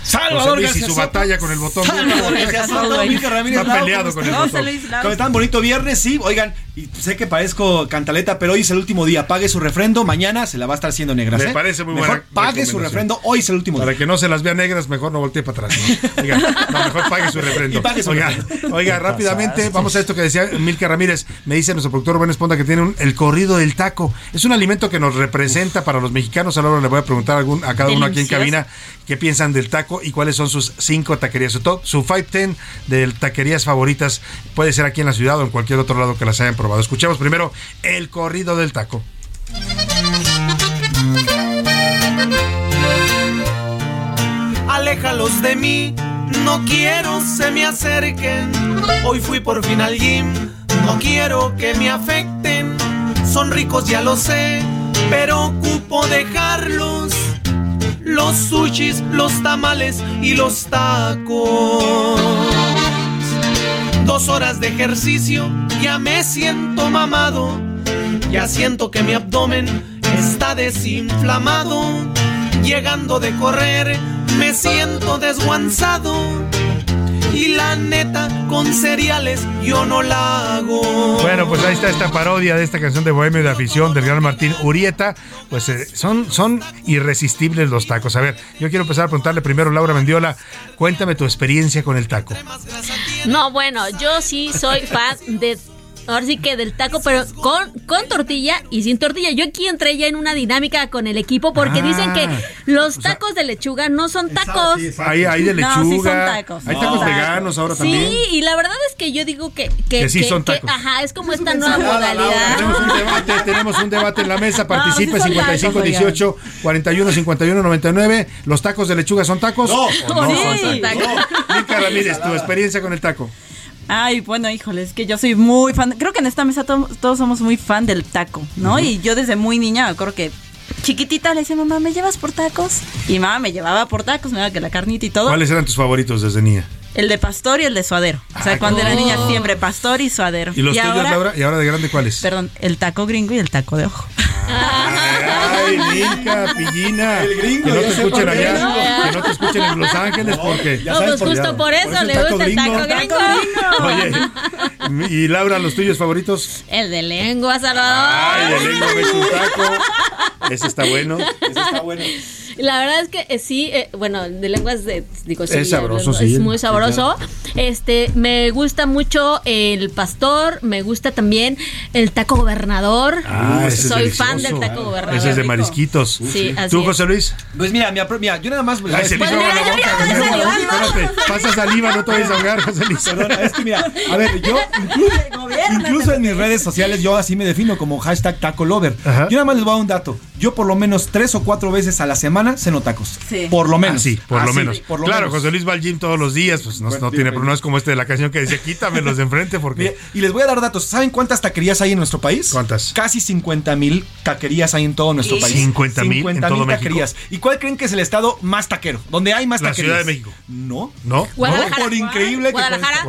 Salvador Luis y su batalla con el botón. Salvador Está peleado con el botón. ¿Cómo están? Bonito viernes, sí. Oigan, y sé que parezco cantaleta, pero hoy es el último día. Pague su refrendo, mañana se la va a estar haciendo negra. Me parece muy mejor pague su refrendo, hoy es el último Para día. que no se las vea negras, mejor no voltee para atrás. ¿no? Oiga, no, mejor pague su refrendo. Y pague su oiga, refrendo. oiga, rápidamente, vamos a esto que decía Milka Ramírez. Me dice nuestro productor Rubén Esponda que tiene un- el corrido del taco. Es un alimento que nos representa para los mexicanos. Ahora le voy a preguntar a, algún- a cada uno aquí en cabina qué piensan del taco y cuáles son sus cinco taquerías. Su top, su 510 de taquerías favoritas. Puede ser aquí en la ciudad o en cualquier otro lado que las hayan Escuchemos primero el corrido del taco. Aléjalos de mí, no quiero se me acerquen. Hoy fui por fin al gym, no quiero que me afecten. Son ricos, ya lo sé, pero ocupo dejarlos. Los sushis, los tamales y los tacos. Dos horas de ejercicio, ya me siento mamado. Ya siento que mi abdomen está desinflamado. Llegando de correr, me siento desguanzado. Y la neta, con cereales yo no la hago. Bueno, pues ahí está esta parodia de esta canción de Bohemio de Afición del gran Martín Urieta. Pues eh, son, son irresistibles los tacos. A ver, yo quiero empezar a preguntarle primero, Laura Mendiola, cuéntame tu experiencia con el taco. No, bueno, yo sí soy fan de. Ahora sí que del taco, pero con, con tortilla y sin tortilla. Yo aquí entré ya en una dinámica con el equipo porque Ah, dicen que los tacos de lechuga no son tacos. Hay, hay de lechuga, No, sí son tacos. hay No. tacos veganos ahora también. Sí, y la verdad es que yo digo que, que, Que sí son tacos. ajá, es como esta nueva modalidad. Tenemos un debate, tenemos un debate en la mesa. Participe No, sí son 55 tacos, 18 41 51 99. ¿Los tacos de lechuga son tacos? No, ¿O no sí. son tacos? Milka Ramírez, tu experiencia con el taco. Ay, bueno, híjole, es que yo soy muy fan. Creo que en esta mesa to- todos somos muy fan del taco, ¿no? Y yo desde muy niña me acuerdo que chiquitita le decía, mamá, ¿me llevas por tacos? Y mamá me llevaba por tacos, me daba que la carnita y todo. ¿Cuáles eran tus favoritos desde niña? El de pastor y el de suadero. O sea, Ah, cuando era niña siempre pastor y suadero. ¿Y los tuyos, ahora, Laura? ¿Y ahora de grande cuáles? Perdón, el taco gringo y el taco de ojo. Ay, Milka, pillina. El gringo, que no te escuchen allá, que no te escuchen en Los Ángeles porque... Ya No, sabes pues por- justo por eso por eso le gusta el taco gringo. gringo. Oye, y Laura, los tuyos favoritos. El de lengua, Ay, Salvador. de lengua un taco. Ese está bueno. Ese está bueno. La verdad es que eh, sí, eh, bueno, de lenguas de, digo, sí, Es sabroso, es sí. muy Sí, sabroso. Este, me gusta mucho el pastor, me gusta también el taco gobernador. Ah, ese es Soy fan delicioso. del taco gobernador. Ese es de marisquitos. Sí, así ¿Tú, es. José Luis? Pues mira, mi apro- mira, yo nada más. Ay, se la boca. Espérate, pasa saliva, no te vayas a ahogar, José Luis. Perdona, es que mira, a ver, yo incluso, Incluso en mis redes sociales yo así me defino como hashtag taco lover. Ajá. Yo nada más les voy a dar un dato. Yo por lo menos tres o cuatro veces a la semana ceno tacos. Sí. Por lo menos. Ah, sí, por lo Así, menos. por lo claro, menos. José Luis va al gym todos los días, pues no, no tiene problema. No es como este de la canción que dice, quítamelos de enfrente porque... Y les voy a dar datos. ¿Saben cuántas taquerías hay en nuestro país? ¿Cuántas? Casi 50 mil taquerías hay en todo nuestro ¿Y? país. 50,000 en todo México. taquerías. ¿Y cuál creen que es el estado más taquero? Donde hay más La taquerías. Ciudad de México. No. ¿No? Guadalajara. No, por increíble que Guadalajara.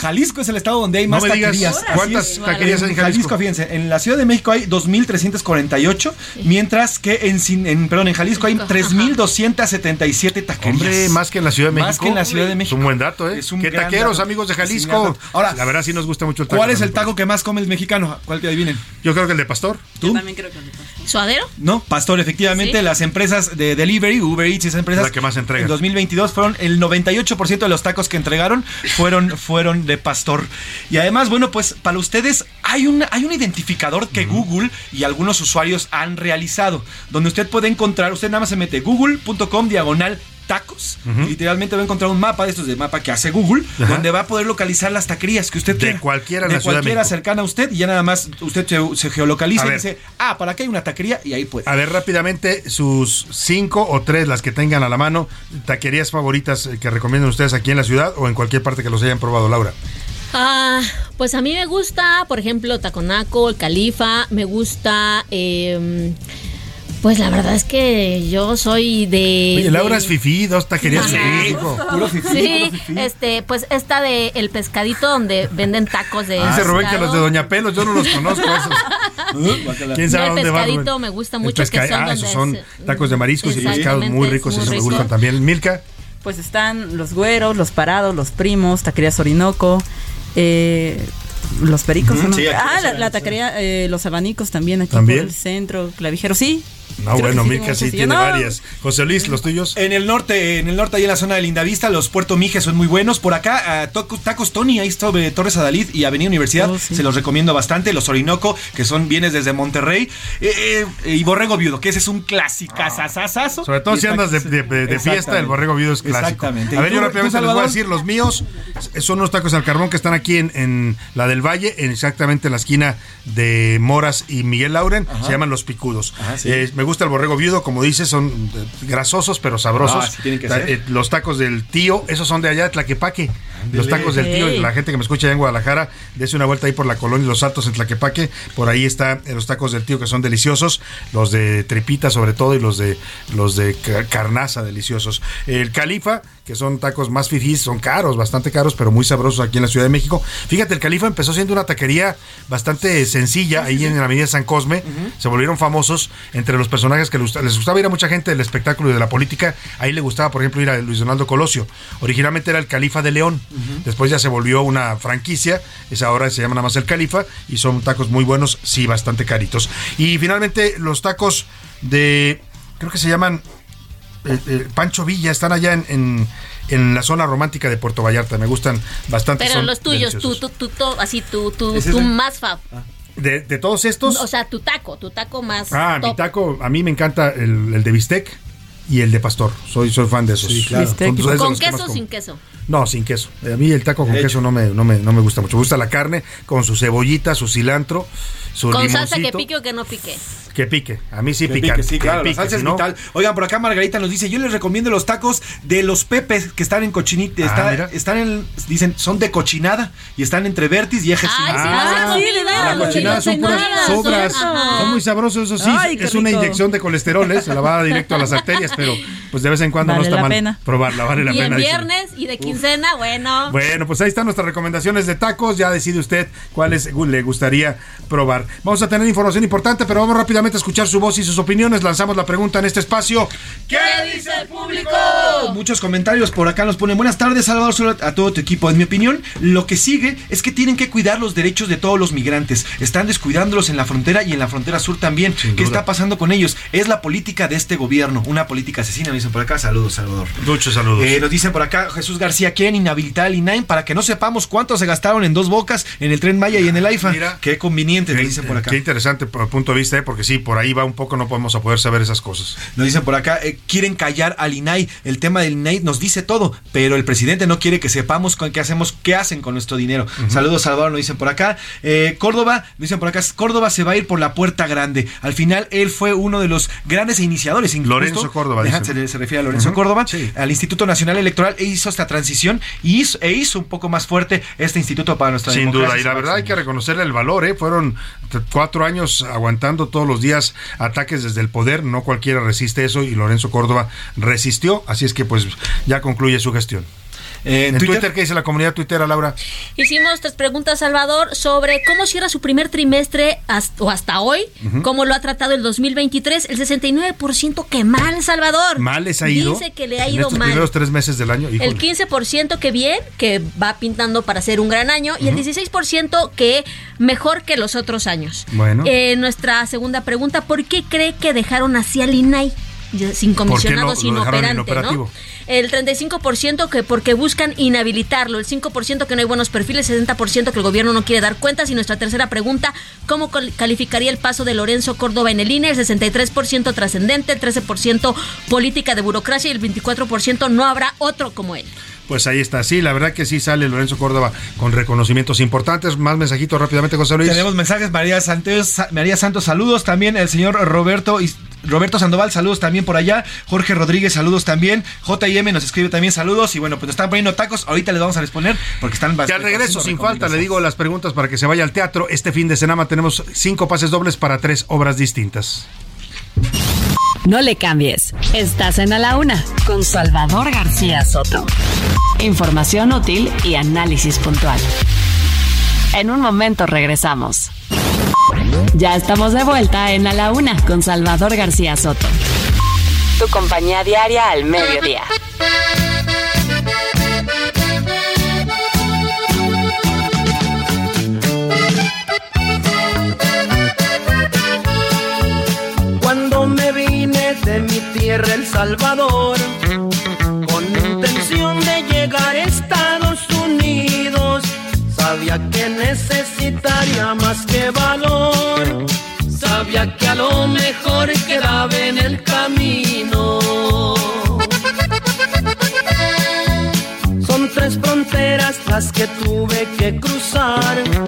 Jalisco es el estado donde hay No más me digas, taquerías. ¿cuántas es. taquerías hay en Jalisco? fíjense, en la Ciudad de México hay 2.348, mientras que en, en, perdón, en Jalisco hay 3.277 taquerías. Hombre, más que en la Ciudad de México. Más que en la Ciudad de México. Es un buen dato, ¿eh? Es un ¿Qué taqueros, dato. amigos de Jalisco? Ahora, la verdad sí nos gusta mucho el taco. ¿Cuál es el taco que más come el mexicano? ¿Cuál que adivinen? Yo creo que el de pastor. Yo también creo que ¿Suadero? No, Pastor, efectivamente, ¿Sí? las empresas de delivery, Uber Eats y esas empresas. La que más entrega. En 2022 fueron el 98% de los tacos que entregaron fueron, fueron de Pastor. Y además, bueno, pues para ustedes hay, un hay un identificador que Google y algunos usuarios han realizado, donde usted puede encontrar, usted nada más se mete google.com diagonal tacos y literalmente va a encontrar un mapa de estos de mapa que hace Google donde va a poder localizar las taquerías que usted De quiera cualquiera de la Ciudad de cualquiera México. cercana a usted y ya nada más usted se, se geolocaliza A y ver. dice ah para acá hay una taquería y ahí puede A ver, rápidamente, sus cinco o tres, las que tengan a la mano, taquerías favoritas eh, que recomiendan ustedes aquí en la ciudad o en cualquier parte que los hayan probado, Laura. Ah, pues a mí me gusta, por ejemplo, Taconaco, el Califa, me gusta, eh, pues la verdad es que yo soy de... Oye, Laura de- es fifí, dos taquerías. Sí, este, pues esta de el pescadito donde venden tacos de Dice Rubén que los de Doña Pelos, yo no los conozco esos. ¿Quién sabe No, el dónde va? pescadito me gusta El mucho, que son Ah, esos son tacos de mariscos y pescados muy es ricos, muy esos me gustan también. Milka, Pues están los güeros, los parados, los primos, taquerías Orinoco, eh, los pericos. Ah, la taquería, eh, los abanicos también aquí ¿También? por el centro, clavijero, sí. No, Creo bueno, sí, muchos, sí tiene No. varias. José Luis, los tuyos. En el norte, en el norte, ahí en la zona de Lindavista, los Puerto Mijes son muy buenos. Por acá, Toco- Tacos Tony, ahí sobre Torres Adalid y Avenida Universidad, Oh, sí. se los recomiendo bastante. Los Orinoco, que son bienes desde Monterrey. Eh, eh, y Borrego Viudo, que ese es un clásico. Sobre todo Y si está- andas de, de- de- de fiesta, el borrego viudo es clásico. Exactamente. A ver, ¿Y yo rápidamente les voy a decir, los míos son unos tacos al carbón que están aquí en, en la del Valle, en exactamente en la esquina de Moras y Miguel Lauren, Ajá. se llaman los picudos. Ajá, sí. Eh, me gusta el borrego viudo, como dices, son eh, grasosos pero sabrosos. Ah, sí tienen que ser. eh, los tacos del tío, esos son de allá de Tlaquepaque. Los tacos del tío, la gente que me escucha allá en Guadalajara, dese una vuelta ahí por la colonia Los Altos en Tlaquepaque, por ahí están los tacos del tío que son deliciosos, los de tripita sobre todo y los de los de ca- carnaza deliciosos. El Califa, que son tacos más fifís, son caros, bastante caros, pero muy sabrosos aquí en la Ciudad de México. Fíjate, el Califa empezó siendo una taquería bastante sencilla ahí en la Avenida San Cosme, se volvieron famosos entre los personajes que les gusta- les gustaba ir a mucha gente del espectáculo y de la política, ahí le gustaba, por ejemplo, ir a Luis Donaldo Colosio. Originalmente era el Califa de León, después ya se volvió una franquicia, es ahora se llama nada más el Califa y son tacos muy buenos, sí, bastante caritos. Y finalmente los tacos de, creo que se llaman eh, eh, Pancho Villa, están allá en, en- en la zona romántica de Puerto Vallarta, me gustan bastante. Pero son los tuyos, tú, tú, tú, tú, así, tú, tú, ¿Es tú más fab. De, de todos estos, O sea, tu taco, tu taco más ah, mi taco, a mí me encanta el, el de bistec y el de pastor, soy, soy fan de esos. claro. Son- son de ¿Con queso o sin queso? No, sin queso. A mí el taco con queso no me, no, me, no me gusta mucho. Me gusta la carne con su cebollita, su cilantro, su ¿Con salsa que pique o que no pique? Que pique. A mí sí Que pica. pique, sí, que claro, la pique, salsa si es no- vital. Oigan, por acá Margarita nos dice, yo les recomiendo los tacos de los Pepes que están en cochinita, Ah, está- están en, dicen, son de cochinada y están entre Vertis y Eje Ay, cinco. sí, Ah, sí, veras, La cochinada son puras sobras. Ajá. Son muy sabrosos, eso sí. Ay, es una inyección de colesterol, ¿eh? se la va directo a las arterias, pero pues de vez en cuando Vale no está la mal pena. probarla, vale la Y en pena. dicen. viernes y de quincena, bueno. Bueno, pues ahí están nuestras recomendaciones de tacos. Ya decide usted cuáles le gustaría probar. Vamos a tener información importante, pero vamos rápidamente a escuchar su voz y sus opiniones. Lanzamos la pregunta en este espacio. ¿Qué dice el público? Muchos comentarios por acá nos ponen buenas tardes Salvador a todo tu equipo. En mi opinión, lo que sigue es que tienen que cuidar los derechos de todos los migrantes. Están descuidándolos en la frontera y en la frontera sur también. ¿Qué duda. está pasando con ellos? Es la política de este gobierno, una política asesina, me dicen por acá. Saludos, Salvador. Muchos saludos. Eh, nos dicen por acá, Jesús García, quieren inhabilitar al INAIM para que no sepamos cuánto se gastaron en dos bocas, en el Tren Maya y en el AIFA. Mira, qué conveniente, nos por acá. Qué interesante por- punto de vista, ¿eh? porque sí, por ahí va un poco, no podemos a poder saber esas cosas. Nos dicen por acá, eh, quieren callar al INAI. El tema del INAI nos dice todo, pero el presidente no quiere que sepamos con qué hacemos, qué hacen con nuestro dinero. Saludos, Salvador, nos dicen por acá. Eh, Córdoba, nos dicen por acá, Córdoba se va a ir por la puerta grande. Al final, él fue uno de los grandes iniciadores. incluso- Lorenzo Córdoba, dicen. se, se refiere a Lorenzo Córdoba, al Instituto Nacional Electoral, e hizo esta transición y hizo, e hizo un poco más fuerte este instituto para nuestra Sin democracia. duda, y la verdad hay que reconocerle el valor, ¿eh? Fueron cuatro años aguantando todos los días ataques desde el poder, no cualquiera resiste eso y Lorenzo Córdoba resistió, así es que pues ya concluye su gestión. En Twitter? Twitter, ¿qué dice la comunidad tuitera, Laura? Hicimos tres preguntas, Salvador, sobre cómo cierra su primer trimestre hasta, o hasta hoy, cómo lo ha tratado el 2023. El 69% que mal, Salvador. Mal les ha ido. Dice que le ha en ido estos mal. primeros tres meses del año. híjole. El 15% que bien, que va pintando para ser un gran año, y el 16% que mejor que los otros años. Bueno. Eh, nuestra segunda pregunta, ¿por qué cree que dejaron así al INAI? Sin comisionado, lo- lo sin dejaron operante, ¿no? El 35% que porque buscan inhabilitarlo, el 5% que no hay buenos perfiles, el 60% que el gobierno no quiere dar cuentas. Y nuestra tercera pregunta, ¿cómo calificaría el paso de Lorenzo Córdoba en el INE? El 63% trascendente, el 13% política de burocracia y el 24% no habrá otro como él. Pues ahí está, sí, la verdad que sí sale Lorenzo Córdoba con reconocimientos importantes. Más mensajitos rápidamente, José Luis. Tenemos mensajes, María Santos, María Santos, saludos también, el señor Roberto Roberto Sandoval, saludos también por allá, Jorge Rodríguez, saludos también, JM nos escribe también saludos y bueno, pues nos están poniendo tacos, ahorita les vamos a responder porque están Ya bastante al regreso, sin falta, le digo las preguntas para que se vaya al teatro. Este fin de semana tenemos cinco pases dobles para tres obras distintas. No le cambies. Estás en A la Una con Salvador García Soto. Información útil y análisis puntual. En un momento regresamos. Ya estamos de vuelta en A la Una con Salvador García Soto. Tu compañía diaria al mediodía. Cuando me vine de mi tierra El Salvador, mejor quedaba en el camino. Son tres fronteras las que tuve que cruzar.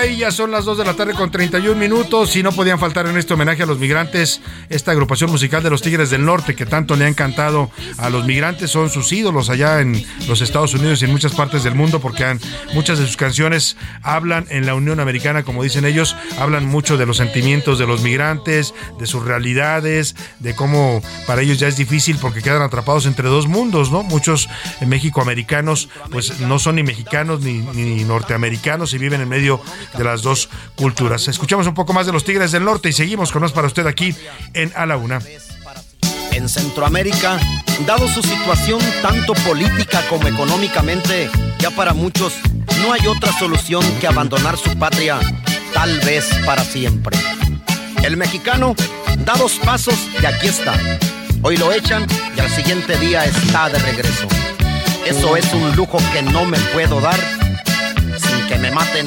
Ay, ya son las 2 de la tarde con 31 minutos y no podían faltar en este homenaje a los migrantes. Esta agrupación musical de los Tigres del Norte que tanto le ha encantado a los migrantes son sus ídolos allá en los Estados Unidos y en muchas partes del mundo porque han- muchas de sus canciones hablan en la Unión Americana, como dicen ellos, hablan mucho de los sentimientos de los migrantes, de sus realidades, de cómo para ellos ya es difícil porque quedan atrapados entre dos mundos, ¿no? Muchos mexicoamericanos pues no son ni mexicanos ni, ni norteamericanos y viven en medio de las dos culturas. Escuchamos un poco más de los Tigres del Norte y seguimos con más para usted aquí en A la Una. En Centroamérica, dado su situación tanto política como económicamente, ya para muchos no hay otra solución que abandonar su patria, tal vez para siempre. El mexicano da dos pasos y aquí está. Hoy lo echan y al siguiente día está de regreso. Eso es un lujo que no me puedo dar sin que me maten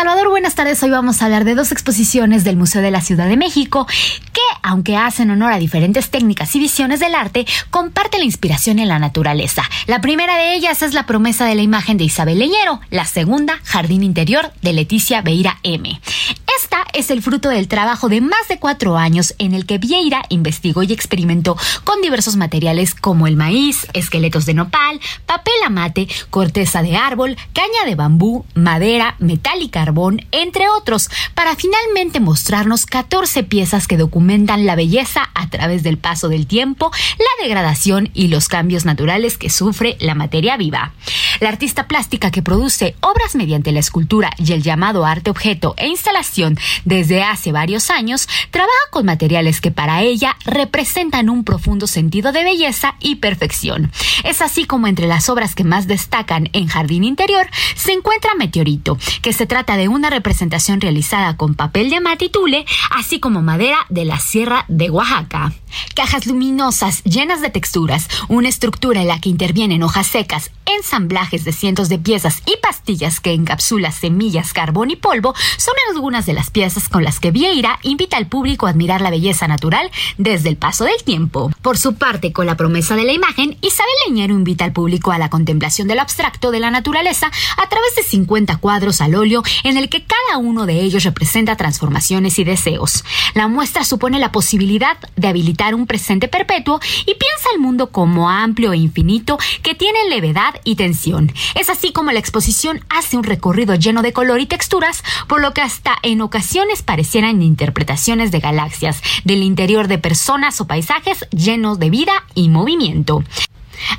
Salvador, buenas tardes. Hoy vamos a hablar de dos exposiciones del Museo de la Ciudad de México que aunque hacen honor a diferentes técnicas y visiones del arte, comparte la inspiración en la naturaleza. La primera de ellas es la promesa de la imagen de Isabel Leñero, la segunda, Jardín Interior de Leticia Beira M. Esta es el fruto del trabajo de más de cuatro años en el que Vieira investigó y experimentó con diversos materiales como el maíz, esqueletos de nopal, papel amate, corteza de árbol, caña de bambú, madera, metal y entre otros, para finalmente mostrarnos 14 piezas que documentan la belleza a través del paso del tiempo, la degradación y los cambios naturales que sufre la materia viva. La artista plástica que produce obras mediante la escultura y el llamado arte objeto e instalación desde hace varios años, trabaja con materiales que para ella representan un profundo sentido de belleza y perfección. Es así como entre las obras que más destacan en Jardín Interior se encuentra Meteorito, que se trata de una representación realizada con papel de matitule, así como madera de la Sierra de Oaxaca. Cajas luminosas llenas de texturas, una estructura en la que intervienen hojas secas, ensamblajes de cientos de piezas y pastillas que encapsulan semillas, carbón y polvo son algunas de las piezas con las que Vieira invita al público a admirar la belleza natural desde el paso del tiempo. Por su parte, con la promesa de la imagen, Isabel Leñero invita al público a la contemplación del abstracto de la naturaleza a través de 50 cuadros al óleo en el que cada uno de ellos representa transformaciones y deseos. La muestra supone la posibilidad de habilitar un presente perpetuo y piensa el mundo como amplio e infinito que tiene levedad y tensión. Es así como la exposición hace un recorrido lleno de color y texturas, por lo que hasta en ocasiones parecieran interpretaciones de galaxias, del interior de personas o paisajes llenos de vida y movimiento.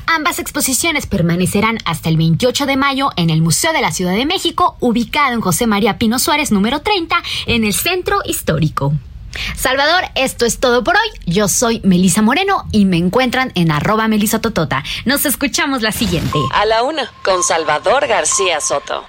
Ambas exposiciones permanecerán hasta el 28 de mayo en el Museo de la Ciudad de México, ubicado en José María Pino Suárez número 30, en el Centro Histórico. Salvador, esto es todo por hoy. Yo soy Melisa Moreno y me encuentran en arroba melisototota. Nos escuchamos la siguiente. A la una, con Salvador García Soto.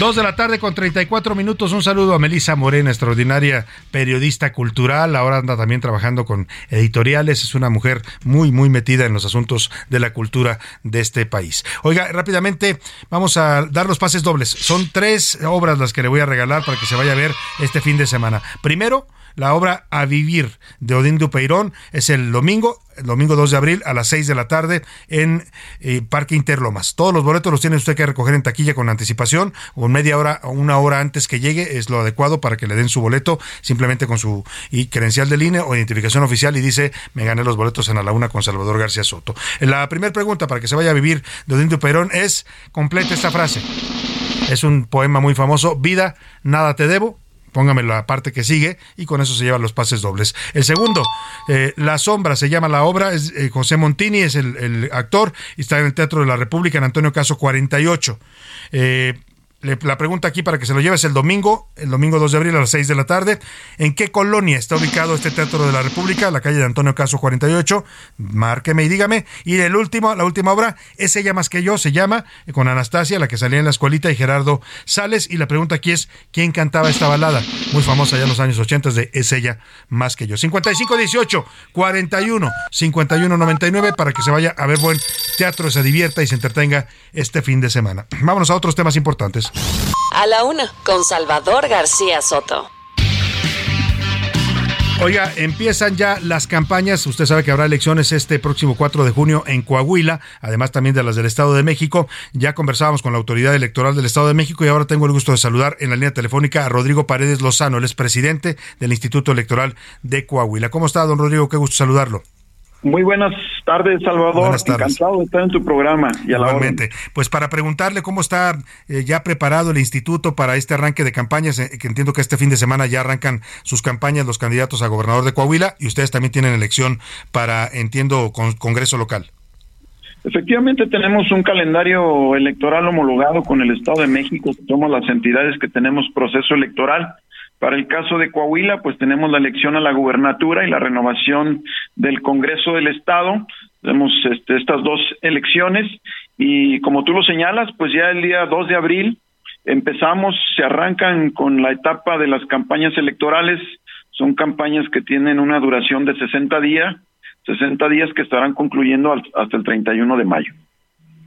Dos de la tarde con 34 minutos. Un saludo a Melisa Moreno, extraordinaria periodista cultural. Ahora anda también trabajando con editoriales. Es una mujer muy, muy metida en los asuntos de la cultura de este país. Oiga, rápidamente vamos a dar los pases dobles. Son tres obras las que le voy a regalar para que se vaya a ver este fin de semana. Primero, la obra A Vivir de Odín Dupeirón es el domingo, el domingo 2 de abril a las 6 de la tarde en eh, Parque Interlomas. Todos los boletos los tiene usted que recoger en taquilla con anticipación o media hora o una hora antes que llegue es lo adecuado para que le den su boleto simplemente con su y credencial de línea o identificación oficial y dice me gané los boletos en a la una con Salvador García Soto. La primera pregunta para que se vaya a vivir de Odín Dupeirón es complete esta frase. Es un poema muy famoso, vida, nada te debo, póngame la parte que sigue y con eso se llevan los pases dobles. El segundo, eh, La Sombra se llama la obra, es, eh, José Montini es el, el, actor y está en el Teatro de la República en Antonio Caso 48. Eh, la pregunta aquí para que se lo lleves el domingo, el domingo 2 de abril a las 6 de la tarde. ¿En qué colonia está ubicado este Teatro de la República? La calle de Antonio Caso 48. Márqueme y dígame. Y el último, la última obra, es ella más que yo, se llama, con Anastasia, la que salía en la escuelita, y Gerardo Sales. Y la pregunta aquí es, ¿quién cantaba esta balada? Muy famosa ya en los años 80 de Es ella más que yo. 5518 41 51 99 para que se vaya a ver buen teatro, se divierta y se entretenga este fin de semana. Vámonos a otros temas importantes. A la una, con Salvador García Soto. Oiga, empiezan ya las campañas. Usted sabe que habrá elecciones este próximo 4 de junio en Coahuila, además también de las del Estado de México. Ya conversábamos con la autoridad electoral del Estado de México y ahora tengo el gusto de saludar en la línea telefónica a Rodrigo Paredes Lozano, el es presidente del Instituto Electoral de Coahuila. ¿Cómo está, don Rodrigo? Qué gusto saludarlo. Muy buenas tardes, Salvador. Buenas tardes. Encantado de estar en tu programa. Y a Igualmente. pues para preguntarle cómo está eh, ya preparado el instituto para este arranque de campañas, eh, que entiendo que este fin de semana ya arrancan sus campañas los candidatos a gobernador de Coahuila y ustedes también tienen elección para, entiendo, con, Congreso local. Efectivamente tenemos un calendario electoral homologado con el Estado de México, somos las entidades que tenemos proceso electoral. Para el caso de Coahuila, pues tenemos la elección a la gubernatura y la renovación del Congreso del Estado. Tenemos este, estas dos elecciones y como tú lo señalas, pues ya el día 2 de abril empezamos, se arrancan con la etapa de las campañas electorales. Son campañas que tienen una duración de 60 días, 60 días que estarán concluyendo hasta el 31 de mayo.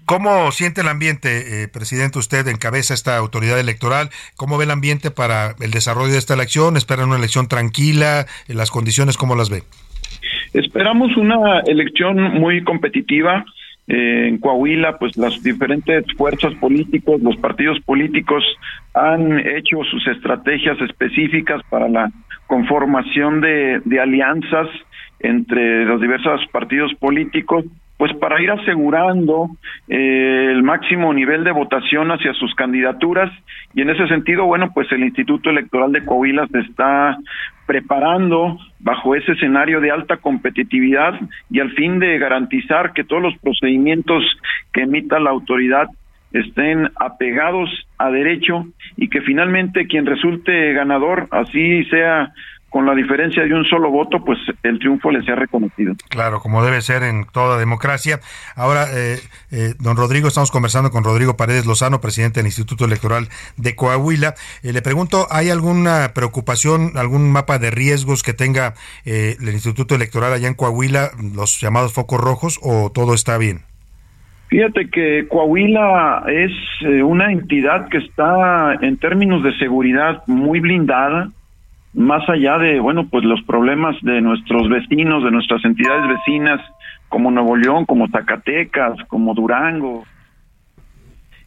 ¿Cómo siente el ambiente, eh, presidente? Usted encabeza esta autoridad electoral. ¿Cómo ve el ambiente para el desarrollo de esta elección? ¿Esperan una elección tranquila? ¿Las condiciones cómo las ve? Esperamos una elección muy competitiva. Eh, en Coahuila, pues las diferentes fuerzas políticos, los partidos políticos han hecho sus estrategias específicas para la conformación de, de alianzas entre los diversos partidos políticos pues para ir asegurando eh, el máximo nivel de votación hacia sus candidaturas. Y en ese sentido, bueno, pues el Instituto Electoral de Coahuila se está preparando bajo ese escenario de alta competitividad y al fin de garantizar que todos los procedimientos que emita la autoridad estén apegados a derecho y que finalmente quien resulte ganador así sea con la diferencia de un solo voto, pues el triunfo le sea reconocido. Claro, como debe ser en toda democracia. Ahora, eh, eh, don Rodrigo, estamos conversando con Rodrigo Paredes Lozano, presidente del Instituto Electoral de Coahuila. Eh, le pregunto, ¿hay alguna preocupación, algún mapa de riesgos que tenga el Instituto Electoral allá en Coahuila, los llamados focos rojos, o todo está bien? Fíjate que Coahuila es una entidad que está en términos de seguridad muy blindada más allá de, bueno, pues los problemas de nuestros vecinos, de nuestras entidades vecinas, como Nuevo León, como Zacatecas, como Durango.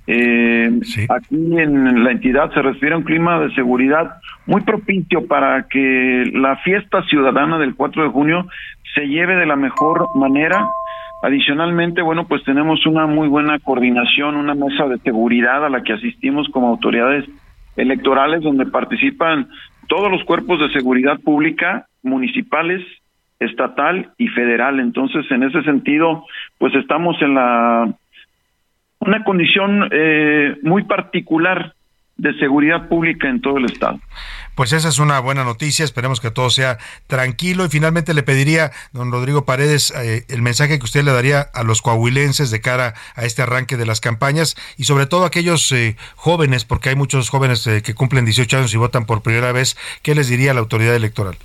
Eh, Aquí en la entidad se refiere a un clima de seguridad muy propicio para que la fiesta ciudadana del 4 de junio se lleve de la mejor manera. Adicionalmente, bueno, pues tenemos una muy buena coordinación, una mesa de seguridad a la que asistimos como autoridades electorales donde participan todos los cuerpos de seguridad pública, municipales, estatal y federal. Entonces, en ese sentido, pues estamos en la una condición eh, muy particular de seguridad pública en todo el estado. Pues esa es una buena noticia, esperemos que todo sea tranquilo y finalmente le pediría, don Rodrigo Paredes, eh, el mensaje que usted le daría a los coahuilenses de cara a este arranque de las campañas y sobre todo a aquellos eh, jóvenes, porque hay muchos jóvenes eh, que cumplen 18 años y votan por primera vez, ¿qué les diría a la autoridad electoral?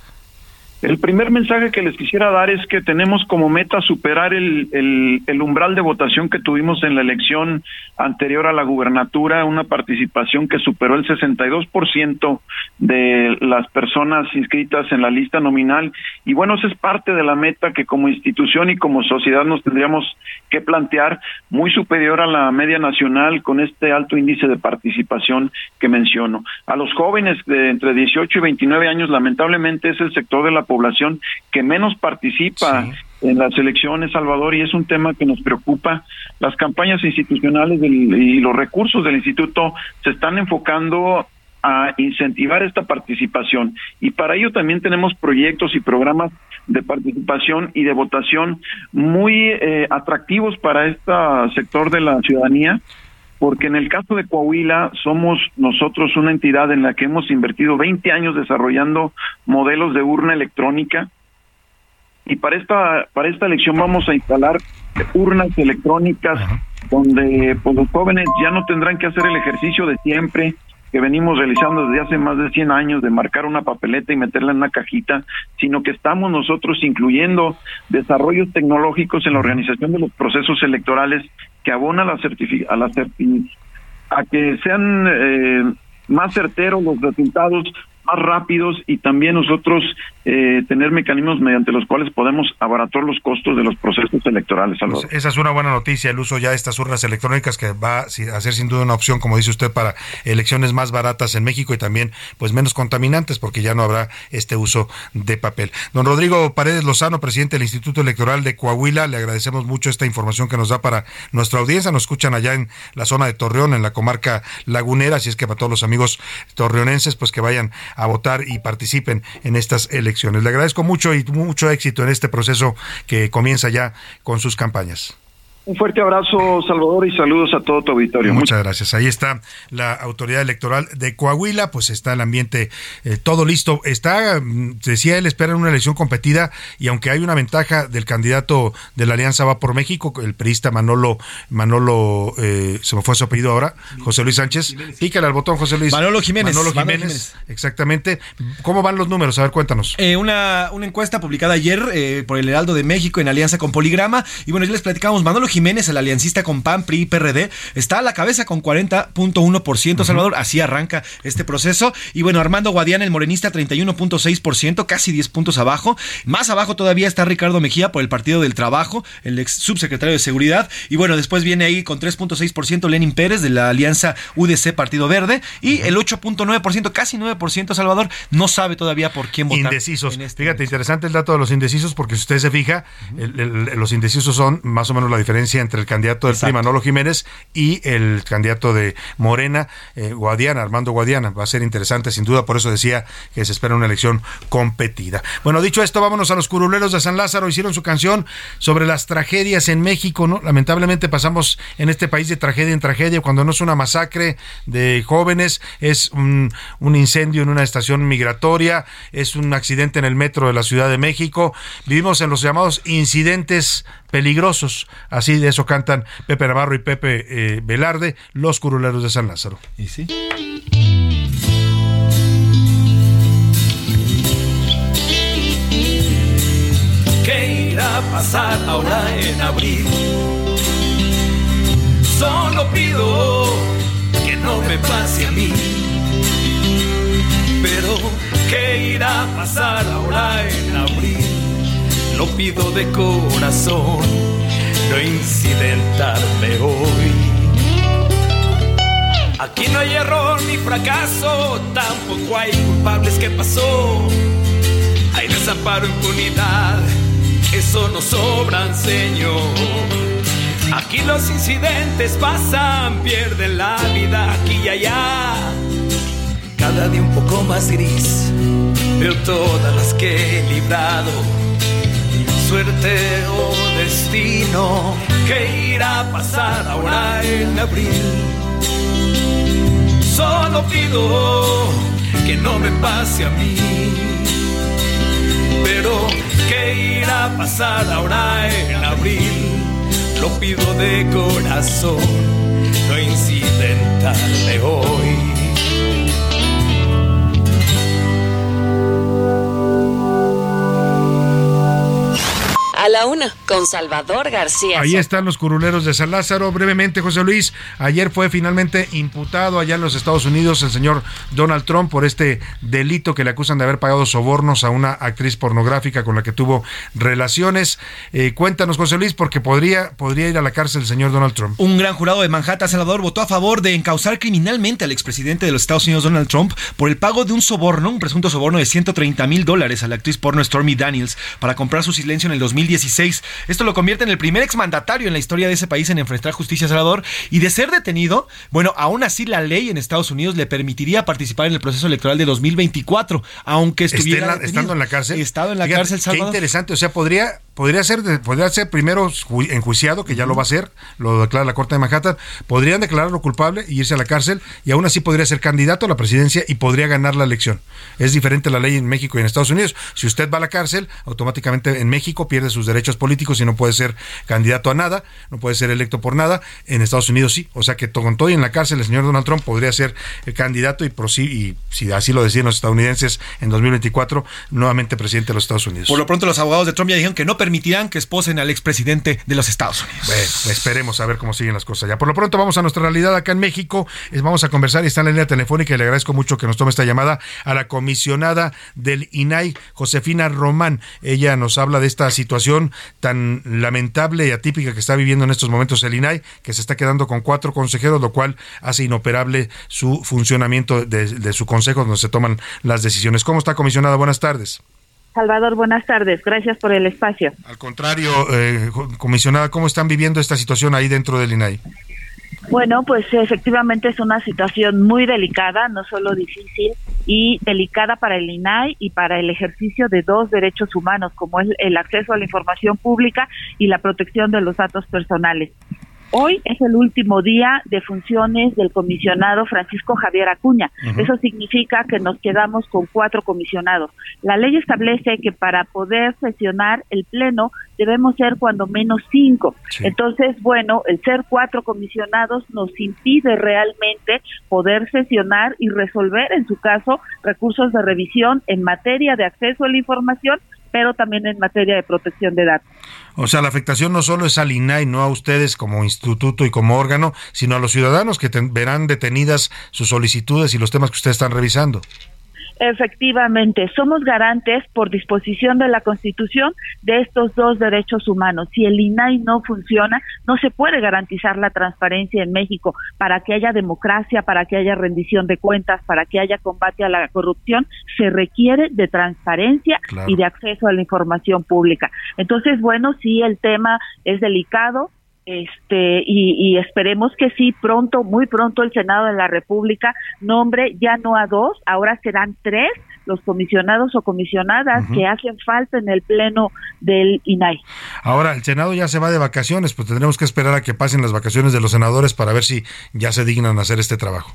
El primer mensaje que les quisiera dar es que tenemos como meta superar el, umbral de votación que tuvimos en la elección anterior a la gubernatura, una participación que superó el 62% de las personas inscritas en la lista nominal. Y bueno, esa es parte de la meta que como institución y como sociedad nos tendríamos que plantear, muy superior a la media nacional con este alto índice de participación que menciono. A los jóvenes de entre 18 y 29 años, lamentablemente es el sector de la población que menos participa en las elecciones, Salvador, y es un tema que nos preocupa. Las campañas institucionales y los recursos del instituto se están enfocando a incentivar esta participación. Y para ello también tenemos proyectos y programas de participación y de votación muy eh, atractivos para este sector de la ciudadanía porque en el caso de Coahuila somos nosotros una entidad en la que hemos invertido 20 años desarrollando modelos de urna electrónica. Y para esta para esta elección vamos a instalar urnas electrónicas donde pues, los jóvenes ya no tendrán que hacer el ejercicio de siempre que venimos realizando desde hace más de 100 años de marcar una papeleta y meterla en una cajita, sino que estamos nosotros incluyendo desarrollos tecnológicos en la organización de los procesos electorales que abona la a la a que sean eh, más certeros los resultados, más rápidos y también nosotros eh, tener mecanismos mediante los cuales podemos abaratar los costos de los procesos electorales. Pues esa es una buena noticia, el uso ya de estas urnas electrónicas que va a ser sin duda una opción, como dice usted, para elecciones más baratas en México y también pues menos contaminantes porque ya no habrá este uso de papel. Don Rodrigo Paredes Lozano, presidente del Instituto Electoral de Coahuila, le agradecemos mucho esta información que nos da para nuestra audiencia. Nos escuchan allá en la zona de Torreón, en la comarca lagunera, así es que para todos los amigos torreonenses, pues que vayan a votar y participen en estas elecciones. Le agradezco mucho y mucho éxito en este proceso que comienza ya con sus campañas. Un fuerte abrazo, Salvador, y saludos a todo tu auditorio. Muchas gracias. Ahí está la autoridad electoral de Coahuila, pues está el ambiente eh, todo listo. Está, mm, decía él, espera una elección competida y aunque hay una ventaja del candidato de la Alianza Va por México, el periodista Manolo, Manolo, eh, se me fue su apellido ahora, José Luis Sánchez. Pícale al botón, José Luis. Manolo Jiménez. Manolo Jiménez, exactamente. ¿Cómo van los números? A ver, cuéntanos. Eh, una, una encuesta publicada ayer por el Heraldo de México en alianza con Poligrama. Y bueno, ya les platicamos, Manolo Jiménez, el aliancista con PAN, PRI y PRD, está a la cabeza con 40.1%, Salvador. Así arranca este proceso. Y bueno, Armando Guadiana, el morenista, 31.6%, casi 10 puntos abajo. Más abajo todavía está Ricardo Mejía por el Partido del Trabajo, el ex subsecretario de Seguridad. Y bueno, después viene ahí con 3.6% Lenin Pérez de la alianza UDC Partido Verde. Y el 8.9%, casi 9%, Salvador, no sabe todavía por quién votar. Indecisos. Este Fíjate, interesante el dato de los indecisos, porque si usted se fija, los indecisos son más o menos la diferencia entre el candidato del PRI, Manolo Jiménez, y el candidato de Morena, eh, Guadiana, Armando Guadiana. Va a ser interesante, sin duda, por eso decía que se espera una elección competida. Bueno, dicho esto, vámonos a los curuleros de San Lázaro. Hicieron su canción sobre las tragedias en México, ¿no? Lamentablemente pasamos en este país de tragedia en tragedia, cuando no es una masacre de jóvenes, es un, un incendio en una estación migratoria, es un accidente en el metro de la Ciudad de México. Vivimos en los llamados incidentes peligrosos. Así de eso cantan Pepe Navarro y Pepe eh, Velarde, los curuleros de San Lázaro. ¿Y sí? ¿Qué irá a pasar ahora en abril? Solo pido que no me pase a mí. Pero, ¿qué irá a pasar ahora en abril? Lo pido de corazón, no incidentarme hoy. Aquí no hay error ni fracaso, tampoco hay culpables que pasó. Hay desamparo, impunidad, eso nos sobran, Señor. Aquí los incidentes pasan, pierden la vida aquí y allá. Cada día un poco más gris, veo todas las que he librado. Suerte o destino, ¿qué irá a pasar ahora en abril? Solo pido que no me pase a mí. Pero, ¿qué irá a pasar ahora en abril? Lo pido de corazón, no incidentarme hoy. A la una, con Salvador García. Ahí están los curuleros de San Lázaro. Brevemente, José Luis, ayer fue finalmente imputado allá en los Estados Unidos el señor Donald Trump por este delito que le acusan de haber pagado sobornos a una actriz pornográfica con la que tuvo relaciones. Eh, cuéntanos, José Luis, porque podría, podría ir a la cárcel el señor Donald Trump. Un gran jurado de Manhattan, Salvador, votó a favor de encausar criminalmente al expresidente de los Estados Unidos, Donald Trump, por el pago de un soborno, un presunto soborno de 130 mil dólares a la actriz porno Stormy Daniels para comprar su silencio en el 2016. Esto lo convierte en el primer exmandatario en la historia de ese país en enfrentar justicia, Salvador. Y de ser detenido, bueno, aún así la ley en Estados Unidos le permitiría participar en el proceso electoral de 2024, aunque estuviera. estando en la cárcel. Estado en la cárcel, Salvador. Qué interesante, o sea, podría podría ser, podría ser primero enjuiciado, que ya lo va a ser, lo declara la Corte de Manhattan, podrían declararlo culpable y irse a la cárcel, y aún así podría ser candidato a la presidencia y podría ganar la elección. Es diferente la ley en México y en Estados Unidos. Si usted va a la cárcel, automáticamente en México pierde sus derechos políticos y no puede ser candidato a nada, no puede ser electo por nada. En Estados Unidos sí. O sea que con todo y en la cárcel el señor Donald Trump podría ser el candidato y, y si así lo decían los estadounidenses en 2024, nuevamente presidente de los Estados Unidos. Por lo pronto los abogados de Trump ya dijeron que no permitirán que esposen al expresidente de los Estados Unidos. Bueno, esperemos a ver cómo siguen las cosas ya. Por lo pronto vamos a nuestra realidad acá en México. Vamos a conversar y está en la línea telefónica y le agradezco mucho que nos tome esta llamada a la comisionada del INAI, Josefina Román. Ella nos habla de esta situación tan lamentable y atípica que está viviendo en estos momentos el INAI, que se está quedando con cuatro consejeros, lo cual hace inoperable su funcionamiento de, de su consejo donde se toman las decisiones. ¿Cómo está, comisionada? Buenas tardes. Salvador, buenas tardes. Gracias por el espacio. Al contrario, eh, comisionada, ¿cómo están viviendo esta situación ahí dentro del INAI? Bueno, pues efectivamente es una situación muy delicada, no solo difícil y delicada para el INAI y para el ejercicio de dos derechos humanos, como es el acceso a la información pública y la protección de los datos personales. Hoy es el último día de funciones del comisionado Francisco Javier Acuña. Eso significa que nos quedamos con cuatro comisionados. La ley establece que para poder sesionar el Pleno debemos ser cuando menos cinco. Entonces, bueno, el ser cuatro comisionados nos impide realmente poder sesionar y resolver, en su caso, recursos de revisión en materia de acceso a la información pero también en materia de protección de datos. O sea, la afectación no solo es al INAI, no a ustedes como instituto y como órgano, sino a los ciudadanos que verán detenidas sus solicitudes y los temas que ustedes están revisando. Efectivamente, somos garantes por disposición de la Constitución de estos dos derechos humanos. Si el INAI no funciona, no se puede garantizar la transparencia en México para que haya democracia, para que haya rendición de cuentas, para que haya combate a la corrupción, se requiere de transparencia y de acceso a la información pública. Entonces, bueno, sí, el tema es delicado, este y, esperemos que sí pronto muy pronto el Senado de la República nombre ya no a dos ahora serán tres los comisionados o comisionadas que hacen falta en el pleno del INAI. Ahora el Senado ya se va de vacaciones, pues tendremos que esperar a que pasen las vacaciones de los senadores para ver si ya se dignan hacer este trabajo.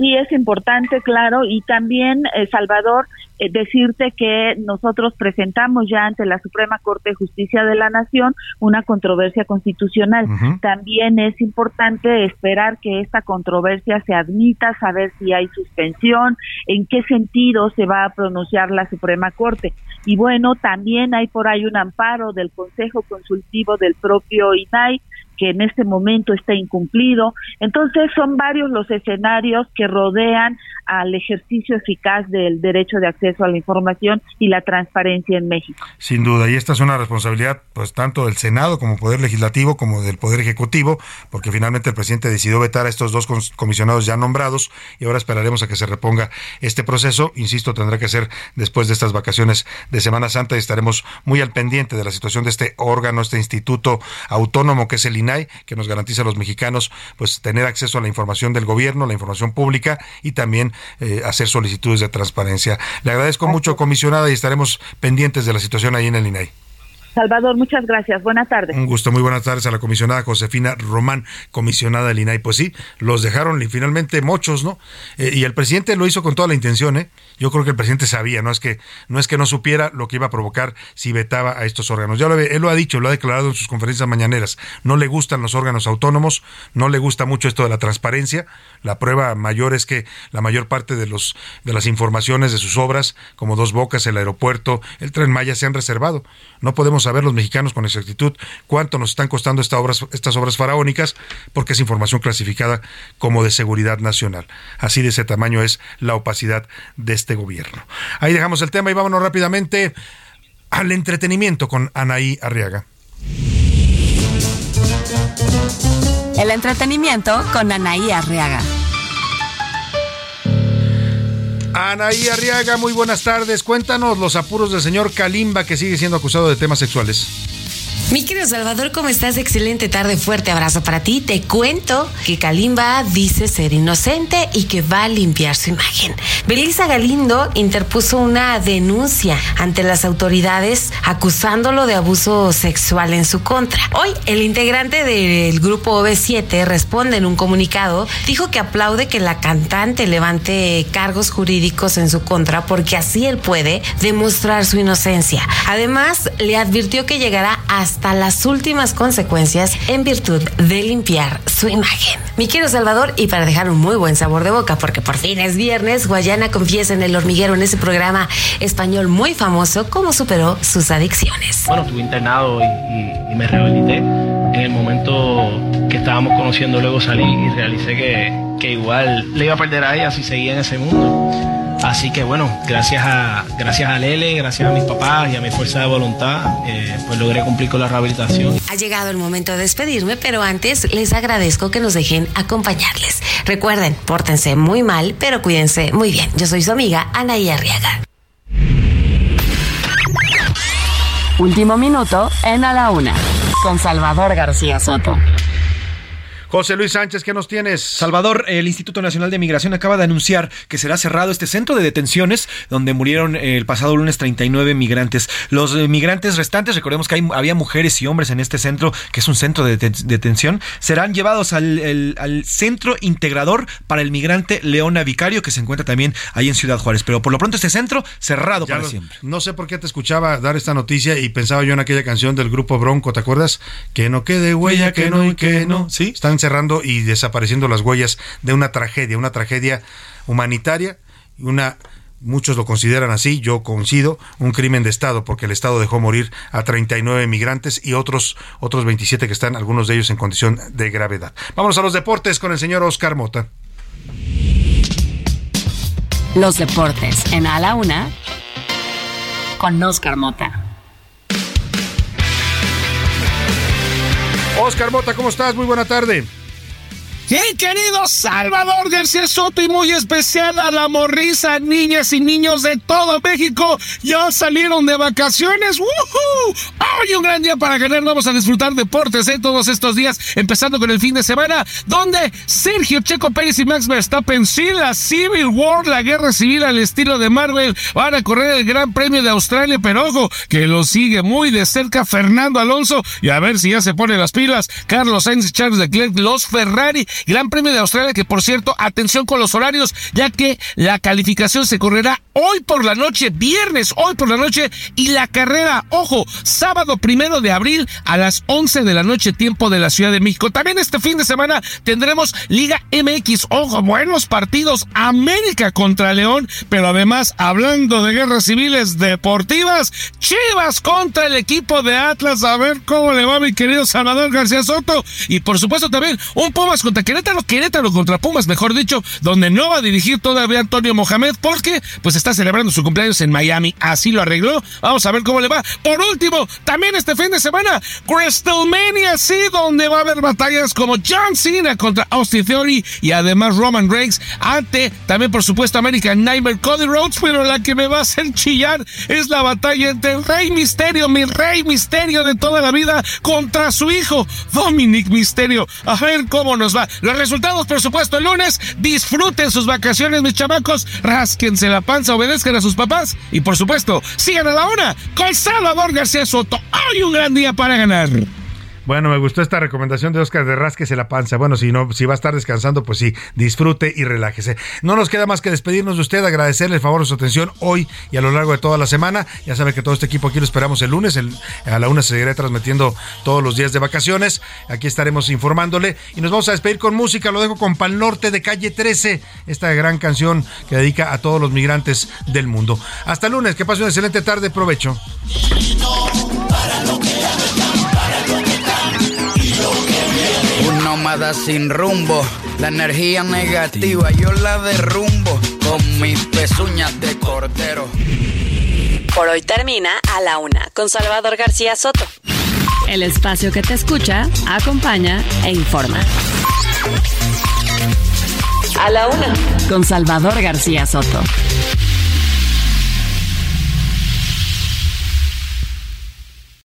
Sí, es importante, claro, y también, eh, Salvador, eh, decirte que nosotros presentamos ya ante la Suprema Corte de Justicia de la Nación una controversia constitucional. También es importante esperar que esta controversia se admita, saber si hay suspensión, en qué sentido se va a pronunciar la Suprema Corte. Y bueno, también hay por ahí un amparo del Consejo Consultivo del propio INAI que en este momento está incumplido. Entonces son varios los escenarios que rodean al ejercicio eficaz del derecho de acceso a la información y la transparencia en México. Sin duda, y esta es una responsabilidad pues tanto del Senado como Poder Legislativo como del Poder Ejecutivo, porque finalmente el presidente decidió vetar a estos dos comisionados ya nombrados y ahora esperaremos a que se reponga este proceso. Insisto, tendrá que ser después de estas vacaciones de Semana Santa y estaremos muy al pendiente de la situación de este órgano, este instituto autónomo que es el INAI que nos garantiza a los mexicanos pues tener acceso a la información del gobierno, la información pública y también eh, hacer solicitudes de transparencia. Le agradezco mucho, comisionada, y estaremos pendientes de la situación ahí en el INAI. Salvador, muchas gracias. Buenas tardes. Un gusto, muy buenas tardes a la comisionada Josefina Román, comisionada del INAI. Pues sí, los dejaron finalmente mochos, ¿no? Eh, y el presidente lo hizo con toda la intención, ¿eh? Yo creo que el presidente sabía, no es que no es que no supiera lo que iba a provocar si vetaba a estos órganos. Ya lo, él lo ha dicho, lo ha declarado en sus conferencias mañaneras. No le gustan los órganos autónomos, no le gusta mucho esto de la transparencia. La prueba mayor es que la mayor parte de los de las informaciones de sus obras, como Dos Bocas, el aeropuerto, el Tren Maya, se han reservado. No podemos saber los mexicanos con exactitud cuánto nos están costando estas obras, estas obras faraónicas, porque es información clasificada como de seguridad nacional. Así de ese tamaño es la opacidad de este gobierno. Ahí dejamos el tema y vámonos rápidamente al entretenimiento con Anaí Arriaga. El entretenimiento con Anaí Arriaga. Anaí Arriaga, muy buenas tardes. Cuéntanos los apuros del señor Kalimba que sigue siendo acusado de temas sexuales. Mi Salvador, ¿cómo estás? Excelente tarde, fuerte abrazo para ti. Te cuento que Kalimba dice ser inocente y que va a limpiar su imagen. Belisa Galindo interpuso una denuncia ante las autoridades acusándolo de abuso sexual en su contra. Hoy, el integrante del grupo OV7 responde en un comunicado, dijo que aplaude que la cantante levante cargos jurídicos en su contra porque así él puede demostrar su inocencia. Además, le advirtió que llegará hasta hasta las últimas consecuencias en virtud de limpiar su imagen. Mi querido Salvador, y para dejar un muy buen sabor de boca, porque por fin es viernes, Guayana confiesa en el hormiguero en ese programa español muy famoso cómo superó sus adicciones. Bueno, estuve internado y, me rehabilité. En el momento que estábamos conociendo, luego salí y realicé que, que igual le iba a perder a ella si seguía en ese mundo Así que bueno, gracias a, gracias a Lele, gracias a mis papás y a mi fuerza de voluntad, eh, pues logré cumplir con la rehabilitación. Ha llegado el momento de despedirme, pero antes les agradezco que nos dejen acompañarles. Recuerden, pórtense muy mal, pero cuídense muy bien. Yo soy su amiga Anaí Arriaga. Último minuto en A la Una, con Salvador García Soto. José Luis Sánchez, ¿qué nos tienes? Salvador, el Instituto Nacional de Migración acaba de anunciar que será cerrado este centro de detenciones donde murieron el pasado lunes 39 migrantes. Los eh, migrantes restantes, recordemos que hay, había mujeres y hombres en este centro, que es un centro de detención, serán llevados al, Centro Integrador para el Migrante Leona Vicario, que se encuentra también ahí en Ciudad Juárez. Pero por lo pronto este centro cerrado para siempre. No sé por qué te escuchaba dar esta noticia y pensaba yo en aquella canción del grupo Bronco, ¿te acuerdas? Que no quede huella, que no y que no. Sí, están cerrando y desapareciendo las huellas de una tragedia, una tragedia humanitaria una muchos lo consideran así, yo coincido, un crimen de Estado, porque el Estado dejó morir a 39 migrantes y otros, otros 27 que están, algunos de ellos en condición de gravedad. Vamos a los deportes con el señor Oscar Mota. Los deportes en A la Una con Oscar Mota. Oscar Mota, ¿cómo estás? Muy buena tarde. ¡Hey, querido Salvador García Soto y muy especial a la morrisa, niñas y niños de todo México! Ya salieron de vacaciones. ¡Woohoo! Hoy un gran día para ganar. Vamos a disfrutar deportes ¿eh? todos estos días, empezando con el fin de semana, donde Sergio Checo Pérez y Max Verstappen, sí, la Civil War, la guerra civil al estilo de Marvel, van a correr el Gran Premio de Australia, pero ojo, que lo sigue muy de cerca Fernando Alonso y a ver si ya se pone las pilas. Carlos Sainz y Charles Leclerc, los Ferrari Gran Premio de Australia que por cierto, atención con los horarios, ya que la calificación se correrá hoy por la noche, viernes, hoy por la noche, y la carrera, ojo, sábado primero de abril a las 11 de la noche, tiempo de la Ciudad de México. También este fin de semana tendremos Liga MX, ojo, buenos partidos, América contra León, pero además, hablando de guerras civiles deportivas, Chivas contra el equipo de Atlas, a ver cómo le va mi querido Salvador García Soto, y por supuesto también un Pumas contra Querétaro, Querétaro contra Pumas, mejor dicho, donde no va a dirigir todavía Antonio Mohamed, porque pues está celebrando su cumpleaños en Miami. Así lo arregló. Vamos a ver cómo le va. Por último, también este fin de semana, WrestleMania, sí, donde va a haber batallas como John Cena contra Austin Theory y además Roman Reigns ante también, por supuesto, American Nightmare Cody Rhodes, pero la que me va a hacer chillar es la batalla entre Rey Misterio, mi Rey Misterio de toda la vida, contra su hijo, Dominic Misterio. A ver cómo nos va. Los resultados, por supuesto, el lunes. Disfruten sus vacaciones, mis chamacos. Rásquense la panza, obedezcan a sus papás. Y por supuesto, sigan a la una con Salvador García Soto. Hoy un gran día para ganar. Bueno, me gustó esta recomendación de Oscar de Rásquese la panza. Bueno, si no, si va a estar descansando, pues sí, disfrute y relájese. No nos queda más que despedirnos de usted, agradecerle el favor de su atención hoy y a lo largo de toda la semana. Ya sabe que todo este equipo aquí lo esperamos el lunes. a la una se seguirá transmitiendo todos los días de vacaciones. Aquí estaremos informándole y nos vamos a despedir con música. Lo dejo con Pal Norte de Calle 13, esta gran canción que dedica a todos los migrantes del mundo. Hasta lunes, que pase una excelente tarde, provecho. Un sin rumbo, la energía negativa yo la derrumbo con mis pezuñas de cordero. Por hoy termina a la una con Salvador García Soto. El espacio que te escucha, acompaña e informa. A la una con Salvador García Soto.